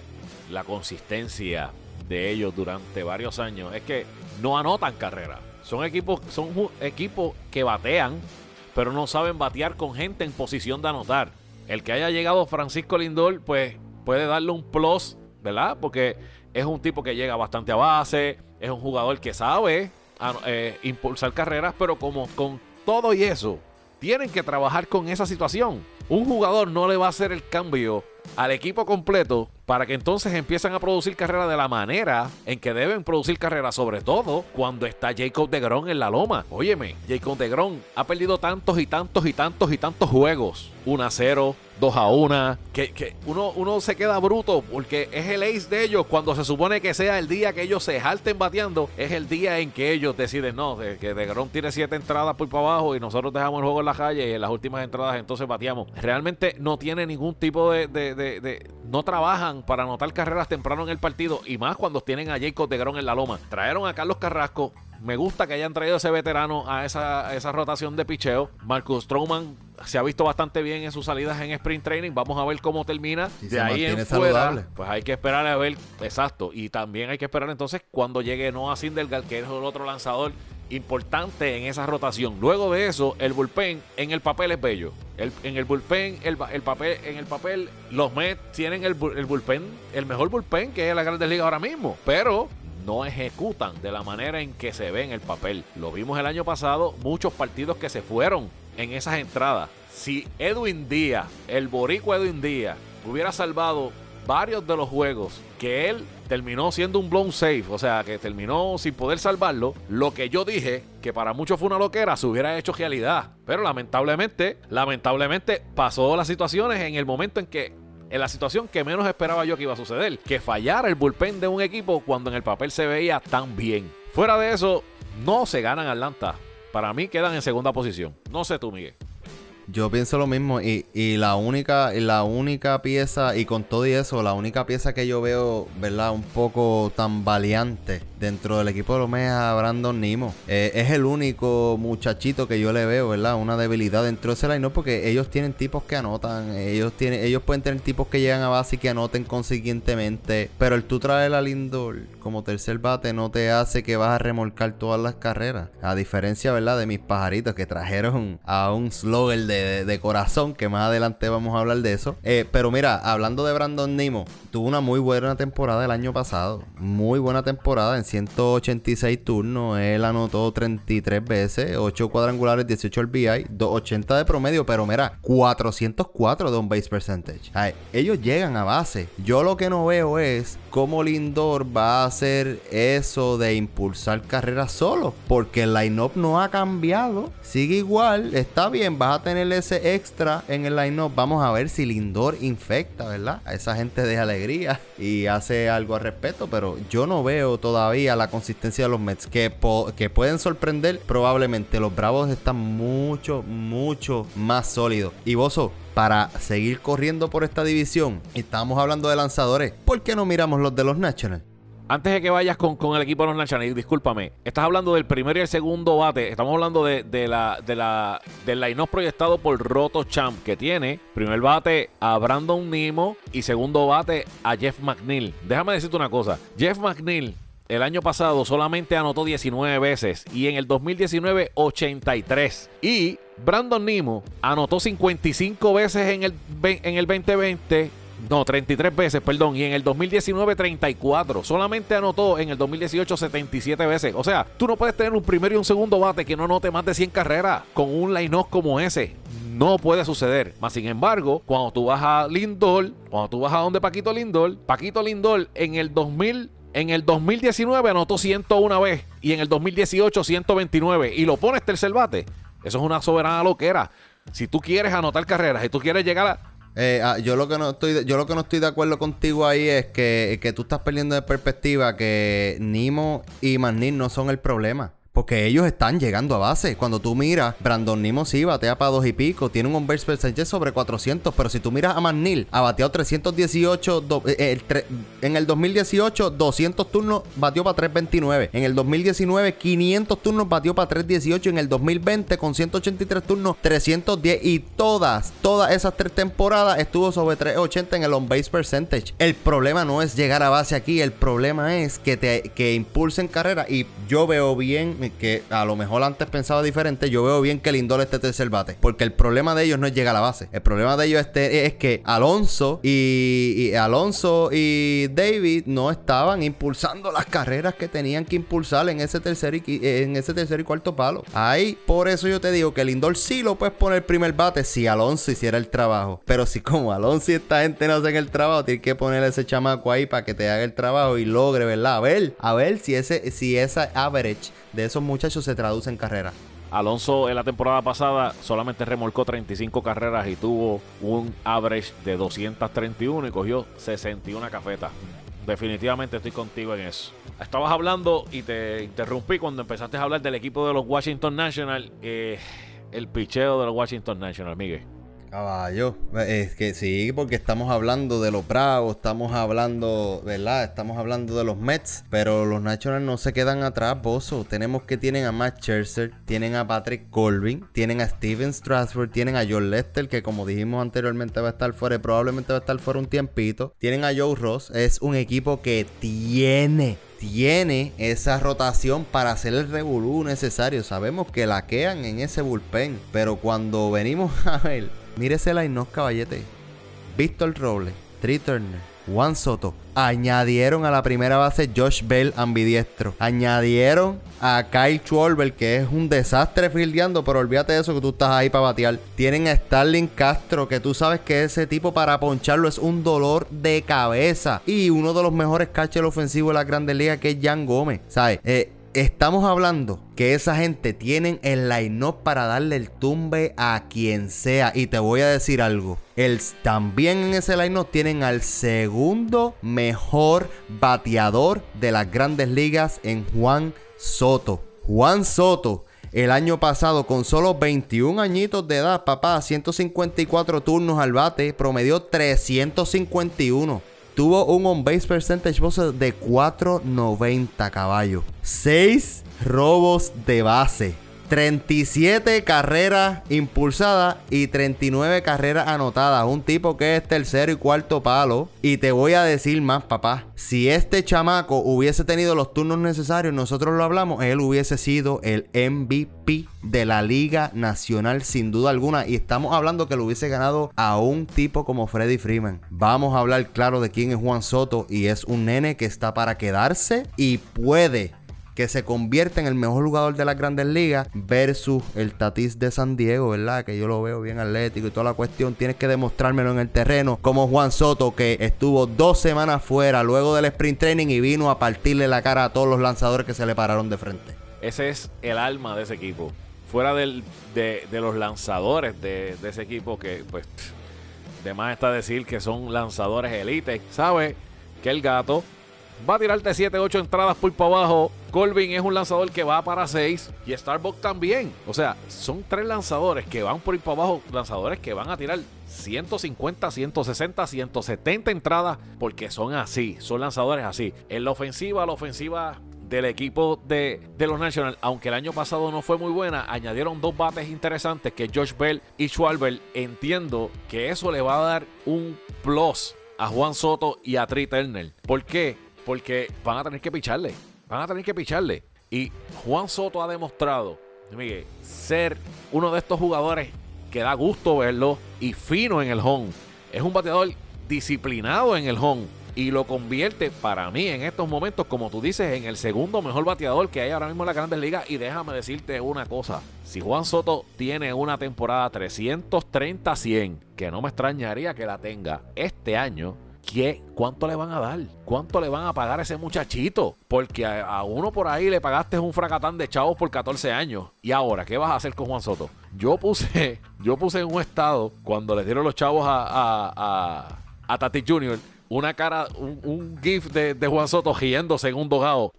la consistencia de ellos durante varios años, es que no anotan carrera. Son equipos, son equipos que batean, pero no saben batear con gente en posición de anotar. El que haya llegado Francisco Lindor, pues puede darle un plus, ¿verdad? Porque es un tipo que llega bastante a base, es un jugador que sabe ah, eh, impulsar carreras, pero como con todo y eso, tienen que trabajar con esa situación. Un jugador no le va a hacer el cambio al equipo completo para que entonces empiecen a producir carreras de la manera en que deben producir carreras, sobre todo cuando está Jacob de Gron en la loma. Óyeme, Jacob de Gron ha perdido tantos y tantos y tantos y tantos juegos. 1 a 0, 2 a 1, que, que uno, uno se queda bruto porque es el ace de ellos cuando se supone que sea el día que ellos se jalten bateando, es el día en que ellos deciden, no, que De Gron tiene 7 entradas por para abajo y nosotros dejamos el juego en la calle y en las últimas entradas entonces bateamos. Realmente no tiene ningún tipo de, de no trabajan para anotar carreras temprano en el partido y más cuando tienen a Jacob de Grón en la loma. Trajeron a Carlos Carrasco. Me gusta que hayan traído ese veterano a esa, esa rotación de picheo. Marcus Stroman se ha visto bastante bien en sus salidas en sprint training. Vamos a ver cómo termina. de ahí en fuera, pues hay que esperar a ver, exacto. Y también hay que esperar entonces cuando llegue Noah Sindergaard, que es el otro lanzador importante en esa rotación. Luego de eso, el bullpen en el papel es bello. en el bullpen, el, papel, en el papel, los Mets tienen el, el bullpen, el mejor bullpen que es la Grandes Ligas ahora mismo. Pero no ejecutan de la manera en que se ve en el papel. Lo vimos el año pasado, muchos partidos que se fueron en esas entradas. Si Edwin Díaz, el boricua Edwin Díaz, hubiera salvado varios de los juegos que él terminó siendo un blown safe, o sea, que terminó sin poder salvarlo, lo que yo dije, que para muchos fue una loquera, se hubiera hecho realidad. Pero lamentablemente, lamentablemente pasó las situaciones en el momento en que en la situación que menos esperaba yo que iba a suceder, que fallara el bullpen de un equipo cuando en el papel se veía tan bien. Fuera de eso, no se ganan Atlanta. Para mí quedan en segunda posición. No sé tú, Miguel. Yo pienso lo mismo y, la única la única pieza y con todo y eso la única pieza que yo veo verdad un poco tan valiente dentro del equipo de los Mets Brandon Nimo eh, es el único muchachito que yo le veo verdad una debilidad dentro de ese line porque ellos tienen tipos que anotan ellos tienen ellos pueden tener tipos que llegan a base y que anoten consiguientemente pero el tú traer a Lindor como tercer bate no te hace que vas a remolcar todas las carreras a diferencia verdad de mis pajaritos que trajeron a un slogger de de, corazón, que más adelante vamos a hablar de eso. Eh, pero mira, hablando de Brandon Nimo, tuvo una muy buena temporada el año pasado. Muy buena temporada en 186 turnos. Él anotó 33 veces, 8 cuadrangulares, 18 RBI, 280 de promedio, pero mira, 404 de un base percentage. ellos llegan a base. Yo lo que no veo es cómo Lindor va a hacer eso de impulsar carreras solo, porque el line-up no ha cambiado. Sigue igual, está bien, vas a tener ese extra en el line-up. Vamos a ver si Lindor infecta, ¿verdad? A esa gente de alegría y hace algo al respecto. Pero yo no veo todavía la consistencia de los Mets que, que pueden sorprender. Probablemente los Bravos están mucho, mucho más sólidos. Y Bozo, para seguir corriendo por esta división, estamos hablando de lanzadores. ¿Por qué no miramos los de los Nationals? Antes de que vayas con, el equipo de los Nationals, discúlpame, estás hablando del primer y el segundo bate. Estamos hablando de, la, de la, del line proyectado por Roto Champ, que tiene primer bate a Brandon Nimo y segundo bate a Jeff McNeil. Déjame decirte una cosa. Jeff McNeil el año pasado solamente anotó 19 veces y en el 2019 83. Y Brandon Nimo anotó 55 veces en el, en el 2020 no, 33 veces, perdón. Y en el 2019, 34. Solamente anotó en el 2018 77 veces. O sea, tú no puedes tener un primero y un segundo bate que no anote más de 100 carreras con un line-up como ese. No puede suceder. Más sin embargo, cuando tú vas a Lindor, cuando tú vas a donde Paquito Lindor, Paquito Lindor en el 2000 en el 2019 anotó 101 vez y en el 2018 129 y lo pones tercer bate. Eso es una soberana loquera. Si tú quieres anotar carreras y tú quieres llegar a eh, ah, yo lo que no estoy yo lo que no estoy de acuerdo contigo ahí es que, que tú estás perdiendo de perspectiva que Nimo y Manil no son el problema. Porque ellos están llegando a base. Cuando tú miras, Brandon Nimo sí batea para dos y pico. Tiene un on-base percentage sobre 400. Pero si tú miras a McNeil, ha bateado 318. Eh, en el 2018, 200 turnos batió para 329. En el 2019, 500 turnos batió para 318. En el 2020, con 183 turnos, 310. Y todas, todas esas tres temporadas estuvo sobre 380 en el on-base percentage. El problema no es llegar a base aquí. El problema es que te que impulsen carrera. Y yo veo bien que a lo mejor antes pensaba diferente, yo veo bien que Lindor esté tercer bate. Porque el problema de ellos no es llegar a la base. El problema de ellos este, es que Alonso y, Alonso y David no estaban impulsando las carreras que tenían que impulsar en ese tercer y, en ese tercer y cuarto palo. Ahí, por eso yo te digo que Lindor sí lo puedes poner primer bate si Alonso hiciera el trabajo. Pero si como Alonso y esta gente no hacen el trabajo, tienes que poner ese chamaco ahí para que te haga el trabajo y logre, ¿verdad? A ver, a ver si ese, si esa average de esos muchachos se traduce en carrera. Alonso en la temporada pasada solamente remolcó 35 carreras y tuvo un average de 231 y cogió 61 cafetas. Definitivamente estoy contigo en eso. Estabas hablando y te interrumpí cuando empezaste a hablar del equipo de los Washington National. Eh, el picheo de los Washington National, Miguel. Caballo, es que sí, porque estamos hablando de los Bravos, estamos hablando, ¿verdad? Estamos hablando de los Mets, pero los Nationals no se quedan atrás, Bozo. Tenemos que tienen a Matt Scherzer, tienen a Patrick Colvin, tienen a Steven Strasburg, tienen a John Lester, que como dijimos anteriormente va a estar fuera y probablemente va a estar fuera un tiempito. Tienen a Joe Ross, es un equipo que tiene tiene esa rotación para hacer el revolú necesario. Sabemos que la quedan en ese bullpen, pero cuando venimos a ver Mire ese line caballete. Víctor Roble, Trey Turner, Juan Soto. Añadieron a la primera base Josh Bell ambidiestro. Añadieron a Kyle Schwarber, que es un desastre fildeando, pero olvídate de eso que tú estás ahí para batear. Tienen a Starling Castro, que tú sabes que ese tipo para poncharlo es un dolor de cabeza. Y uno de los mejores catchers ofensivos de la Grandes Ligas, que es Jan Gómez. ¿Sabes? Eh, Estamos hablando que esa gente tienen el line-up para darle el tumbe a quien sea. Y te voy a decir algo. También en ese line-up tienen al segundo mejor bateador de las grandes ligas en Juan Soto. Juan Soto. El año pasado, con solo 21 añitos de edad, papá, 154 turnos al bate, promedió 351 tuvo un on-base percentage de 4.90 caballos. 6 robos de base. 37 carreras impulsadas y 39 carreras anotadas. Un tipo que es tercero y cuarto palo. Y te voy a decir más, papá. Si este chamaco hubiese tenido los turnos necesarios, nosotros lo hablamos, él hubiese sido el MVP de la Liga Nacional sin duda alguna. Y estamos hablando que lo hubiese ganado a un tipo como Freddy Freeman. Vamos a hablar claro de quién es Juan Soto. Y es un nene que está para quedarse y puede que se convierte en el mejor jugador de las grandes ligas versus el Tatis de San Diego, ¿verdad? Que yo lo veo bien atlético y toda la cuestión. Tienes que demostrármelo en el terreno. Como Juan Soto, que estuvo dos semanas fuera luego del sprint training y vino a partirle la cara a todos los lanzadores que se le pararon de frente. Ese es el alma de ese equipo. Fuera de, los lanzadores de, ese equipo, que pues, de más está decir que son lanzadores elite. ¿Sabe? Que el gato va a tirarte 7, 8 entradas por para abajo. Colvin es un lanzador que va para 6 y Starbucks también. O sea, son tres lanzadores que van por ir para abajo, lanzadores que van a tirar 150, 160, 170 entradas porque son así, son lanzadores así. En la ofensiva, la ofensiva del equipo de, de, los Nationals, aunque el año pasado no fue muy buena, añadieron dos bates interesantes que Josh Bell y Schwarber. Entiendo que eso le va a dar un plus a Juan Soto y a Trey Turner. ¿Por qué? Porque van a tener que picharle. Van a tener que picharle. Y Juan Soto ha demostrado, Miguel, ser uno de estos jugadores que da gusto verlo y fino en el home. Es un bateador disciplinado en el home y lo convierte para mí en estos momentos, como tú dices, en el segundo mejor bateador que hay ahora mismo en la Grandes Ligas. Y déjame decirte una cosa: si Juan Soto tiene una temporada 330-100, que no me extrañaría que la tenga este año, ¿Qué? ¿Cuánto le van a dar? ¿Cuánto le van a pagar a ese muchachito? Porque a, uno por ahí le pagaste un fracatán de chavos por 14 años. ¿Y ahora qué vas a hacer con Juan Soto? Yo puse, yo puse en un estado cuando le dieron los chavos a, a, Tati Jr. Una cara, un, gif de, Juan Soto riéndose en un.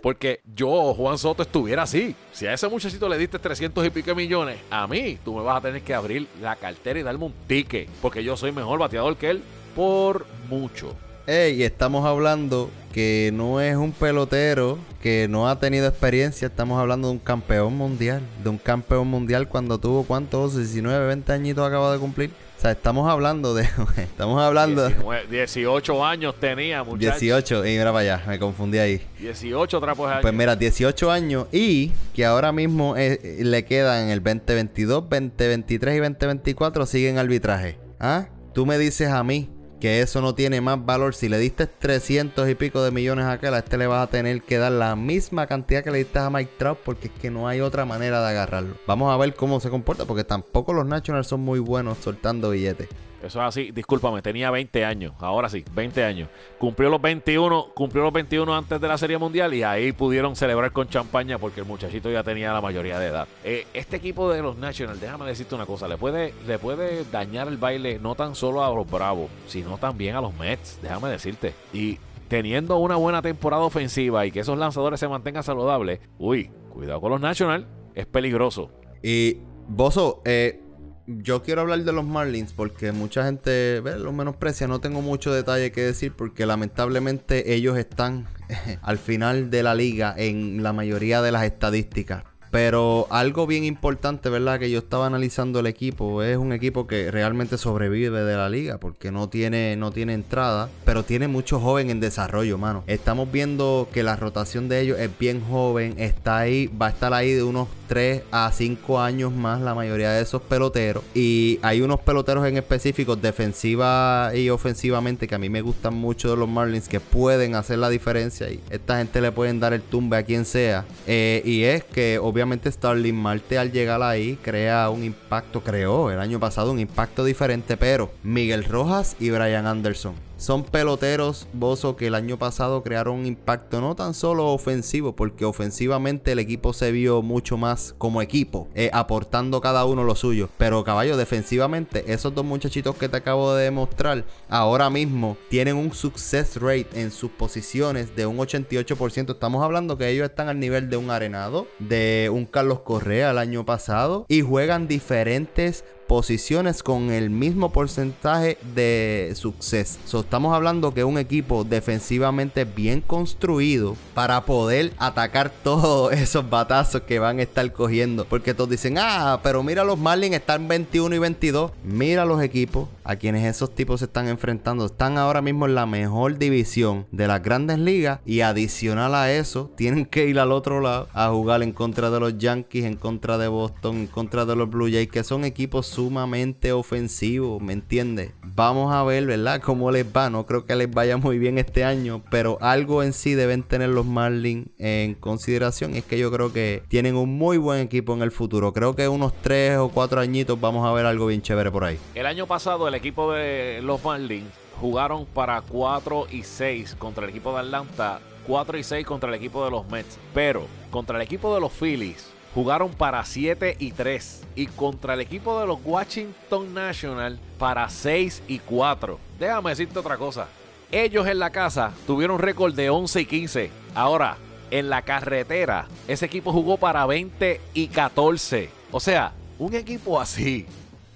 Porque yo, Juan Soto, estuviera así. Si a ese muchachito le diste 300 y pico millones, a mí tú me vas a tener que abrir la cartera y darme un ticket. Porque yo soy mejor bateador que él por mucho. Ey, estamos hablando que no es un pelotero que no ha tenido experiencia. Estamos hablando de un campeón mundial. De un campeón mundial cuando tuvo, ¿cuántos? 19, 20 añitos acaba de cumplir. O sea, estamos hablando de. Estamos hablando. 19, 18 años tenía, muchachos. 18, y mira para allá, me confundí ahí. 18 trapos años. Pues mira, 18 años y que ahora mismo eh, le quedan el 2022, 2023 y 2024 siguen arbitraje. ¿Ah? Tú me dices a mí que eso no tiene más valor. Si le diste 300 y pico de millones a aquel, este le vas a tener que dar la misma cantidad que le diste a Mike Trout porque es que no hay otra manera de agarrarlo. Vamos a ver cómo se comporta porque tampoco los Nationals son muy buenos soltando billetes. Eso es así, discúlpame, tenía 20 años, ahora sí, 20 años. Cumplió los 21, cumplió los 21 antes de la Serie Mundial y ahí pudieron celebrar con champaña porque el muchachito ya tenía la mayoría de edad. Eh, este equipo de los Nationals, déjame decirte una cosa, le puede, le puede dañar el baile no tan solo a los Bravos, sino también a los Mets, déjame decirte. Y teniendo una buena temporada ofensiva y que esos lanzadores se mantengan saludables, uy, cuidado con los Nationals, es peligroso. Y Bozo, eh, yo quiero hablar de los Marlins porque mucha gente ve, los menosprecia. No tengo mucho detalle que decir porque lamentablemente ellos están al final de la liga en la mayoría de las estadísticas. Pero algo bien importante, ¿verdad? Que yo estaba analizando el equipo. Es un equipo que realmente sobrevive de la liga. Porque no tiene, no tiene entrada. Pero tiene mucho joven en desarrollo, mano. Estamos viendo que la rotación de ellos es bien joven. Está ahí, va a estar ahí de unos 3 a 5 años más la mayoría de esos peloteros. Y hay unos peloteros en específico, defensiva y ofensivamente, que a mí me gustan mucho de los Marlins, que pueden hacer la diferencia. Y esta gente le pueden dar el tumbe a quien sea. Eh, y es que obviamente Starling Marte al llegar ahí crea un impacto, creó el año pasado un impacto diferente, pero Miguel Rojas y Brian Anderson son peloteros, Bozo, que el año pasado crearon un impacto no tan solo ofensivo, porque ofensivamente el equipo se vio mucho más como equipo, eh, aportando cada uno lo suyo. Pero caballo, defensivamente, esos dos muchachitos que te acabo de demostrar, ahora mismo tienen un success rate en sus posiciones de un 88%. Estamos hablando que ellos están al nivel de un arenado, de un Carlos Correa el año pasado, y juegan diferentes posiciones con el mismo porcentaje de suceso. estamos hablando que un equipo defensivamente bien construido para poder atacar todos esos batazos que van a estar cogiendo. Porque todos dicen, ah, pero mira los Marlins están 21 y 22. Mira los equipos a quienes esos tipos se están enfrentando. Están ahora mismo en la mejor división de las grandes ligas. Y adicional a eso, tienen que ir al otro lado a jugar en contra de los Yankees, en contra de Boston, en contra de los Blue Jays, que son equipos sumamente ofensivos, ¿me entiendes? Vamos a ver, ¿verdad? Cómo les va. No creo que les vaya muy bien este año, pero algo en sí deben tener los Marlins en consideración. Es que yo creo que tienen un muy buen equipo en el futuro. Creo que unos 3 o 4 añitos vamos a ver algo bien chévere por ahí. El año pasado el equipo de los Marlins jugaron para 4 y 6 contra el equipo de Atlanta. 4 y 6 contra el equipo de los Mets. Pero contra el equipo de los Phillies jugaron para 7 y 3 y contra el equipo de los Washington National para 6 y 4. Déjame decirte otra cosa. Ellos en la casa tuvieron récord de 11 y 15. Ahora, en la carretera, ese equipo jugó para 20 y 14. O sea, un equipo así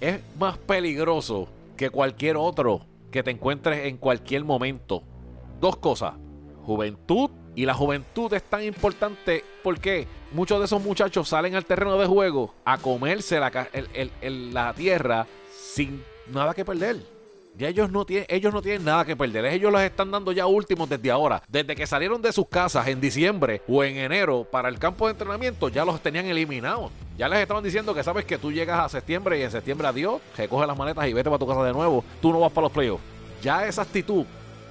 es más peligroso que cualquier otro que te encuentres en cualquier momento. Dos cosas. Juventud y la juventud es tan importante porque muchos de esos muchachos salen al terreno de juego a comerse la, la tierra sin nada que perder. Ya ellos no, tienen, ellos no tienen nada que perder. Ellos los están dando ya últimos desde ahora. Desde que salieron de sus casas en diciembre o en enero para el campo de entrenamiento, ya los tenían eliminados. Ya les estaban diciendo que sabes que tú llegas a septiembre y en septiembre adiós, recoge las maletas y vete para tu casa de nuevo. Tú no vas para los playoffs. Ya esa actitud,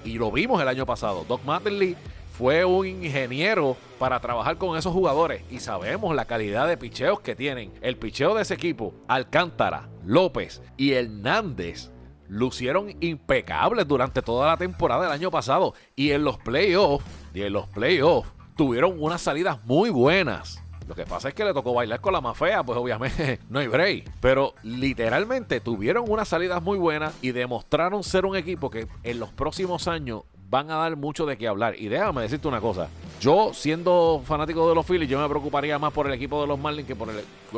y lo vimos el año pasado, Doc Matterly fue un ingeniero para trabajar con esos jugadores y sabemos la calidad de picheos que tienen. El picheo de ese equipo, Alcántara, López y Hernández, lucieron impecables durante toda la temporada del año pasado y en los playoffs, y los playoffs tuvieron unas salidas muy buenas. Lo que pasa es que le tocó bailar con la más pues obviamente no hay break. Pero literalmente tuvieron unas salidas muy buenas y demostraron ser un equipo que en los próximos años van a dar mucho de qué hablar. Y déjame decirte una cosa. Yo, siendo fanático de los Phillies, yo me preocuparía más por el equipo de los Marlins que por,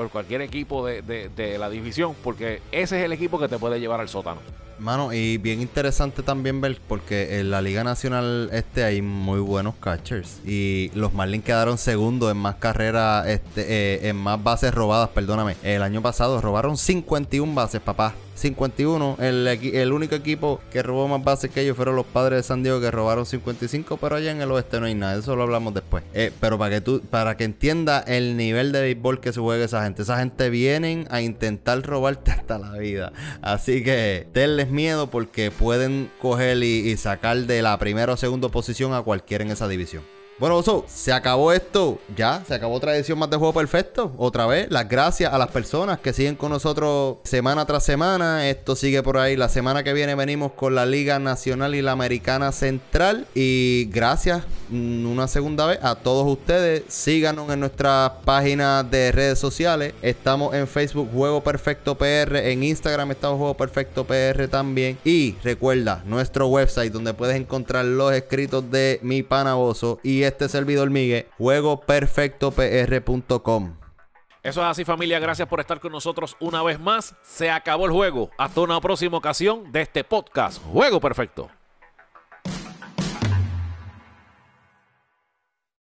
cualquier equipo de, la división, porque ese es el equipo que te puede llevar al sótano. Mano, y bien interesante también ver porque en la Liga Nacional este hay muy buenos catchers y los Marlins quedaron segundos en más carreras, este, eh, en más bases robadas, perdóname. El año pasado robaron 51 bases, papá. 51. El, el, único equipo que robó más bases que ellos fueron los padres de San Diego que robaron 55, pero allá en el oeste no hay nada. Eso lo hablamos después. Eh, pero para que tú, para que entienda el nivel de béisbol que se juega esa gente. Esa gente vienen a intentar robarte hasta la vida. Así que tenles miedo porque pueden coger y, y sacar de la primera o segunda posición a cualquiera en esa división. Bueno, Oso, se acabó esto. Ya, se acabó otra edición más de Juego Perfecto. Otra vez, las gracias a las personas que siguen con nosotros semana tras semana. Esto sigue por ahí. La semana que viene venimos con la Liga Nacional y la Americana Central. Y gracias mm, una segunda vez a todos ustedes. Síganos en nuestras páginas de redes sociales. Estamos en Facebook Juego Perfecto PR. En Instagram estamos Juego Perfecto PR también. Y recuerda nuestro website donde puedes encontrar los escritos de mi pana Oso y este servidor Miguel, juegoperfectopr.com. Eso es así familia, gracias por estar con nosotros una vez más. Se acabó el juego. Hasta una próxima ocasión de este podcast, Juego Perfecto.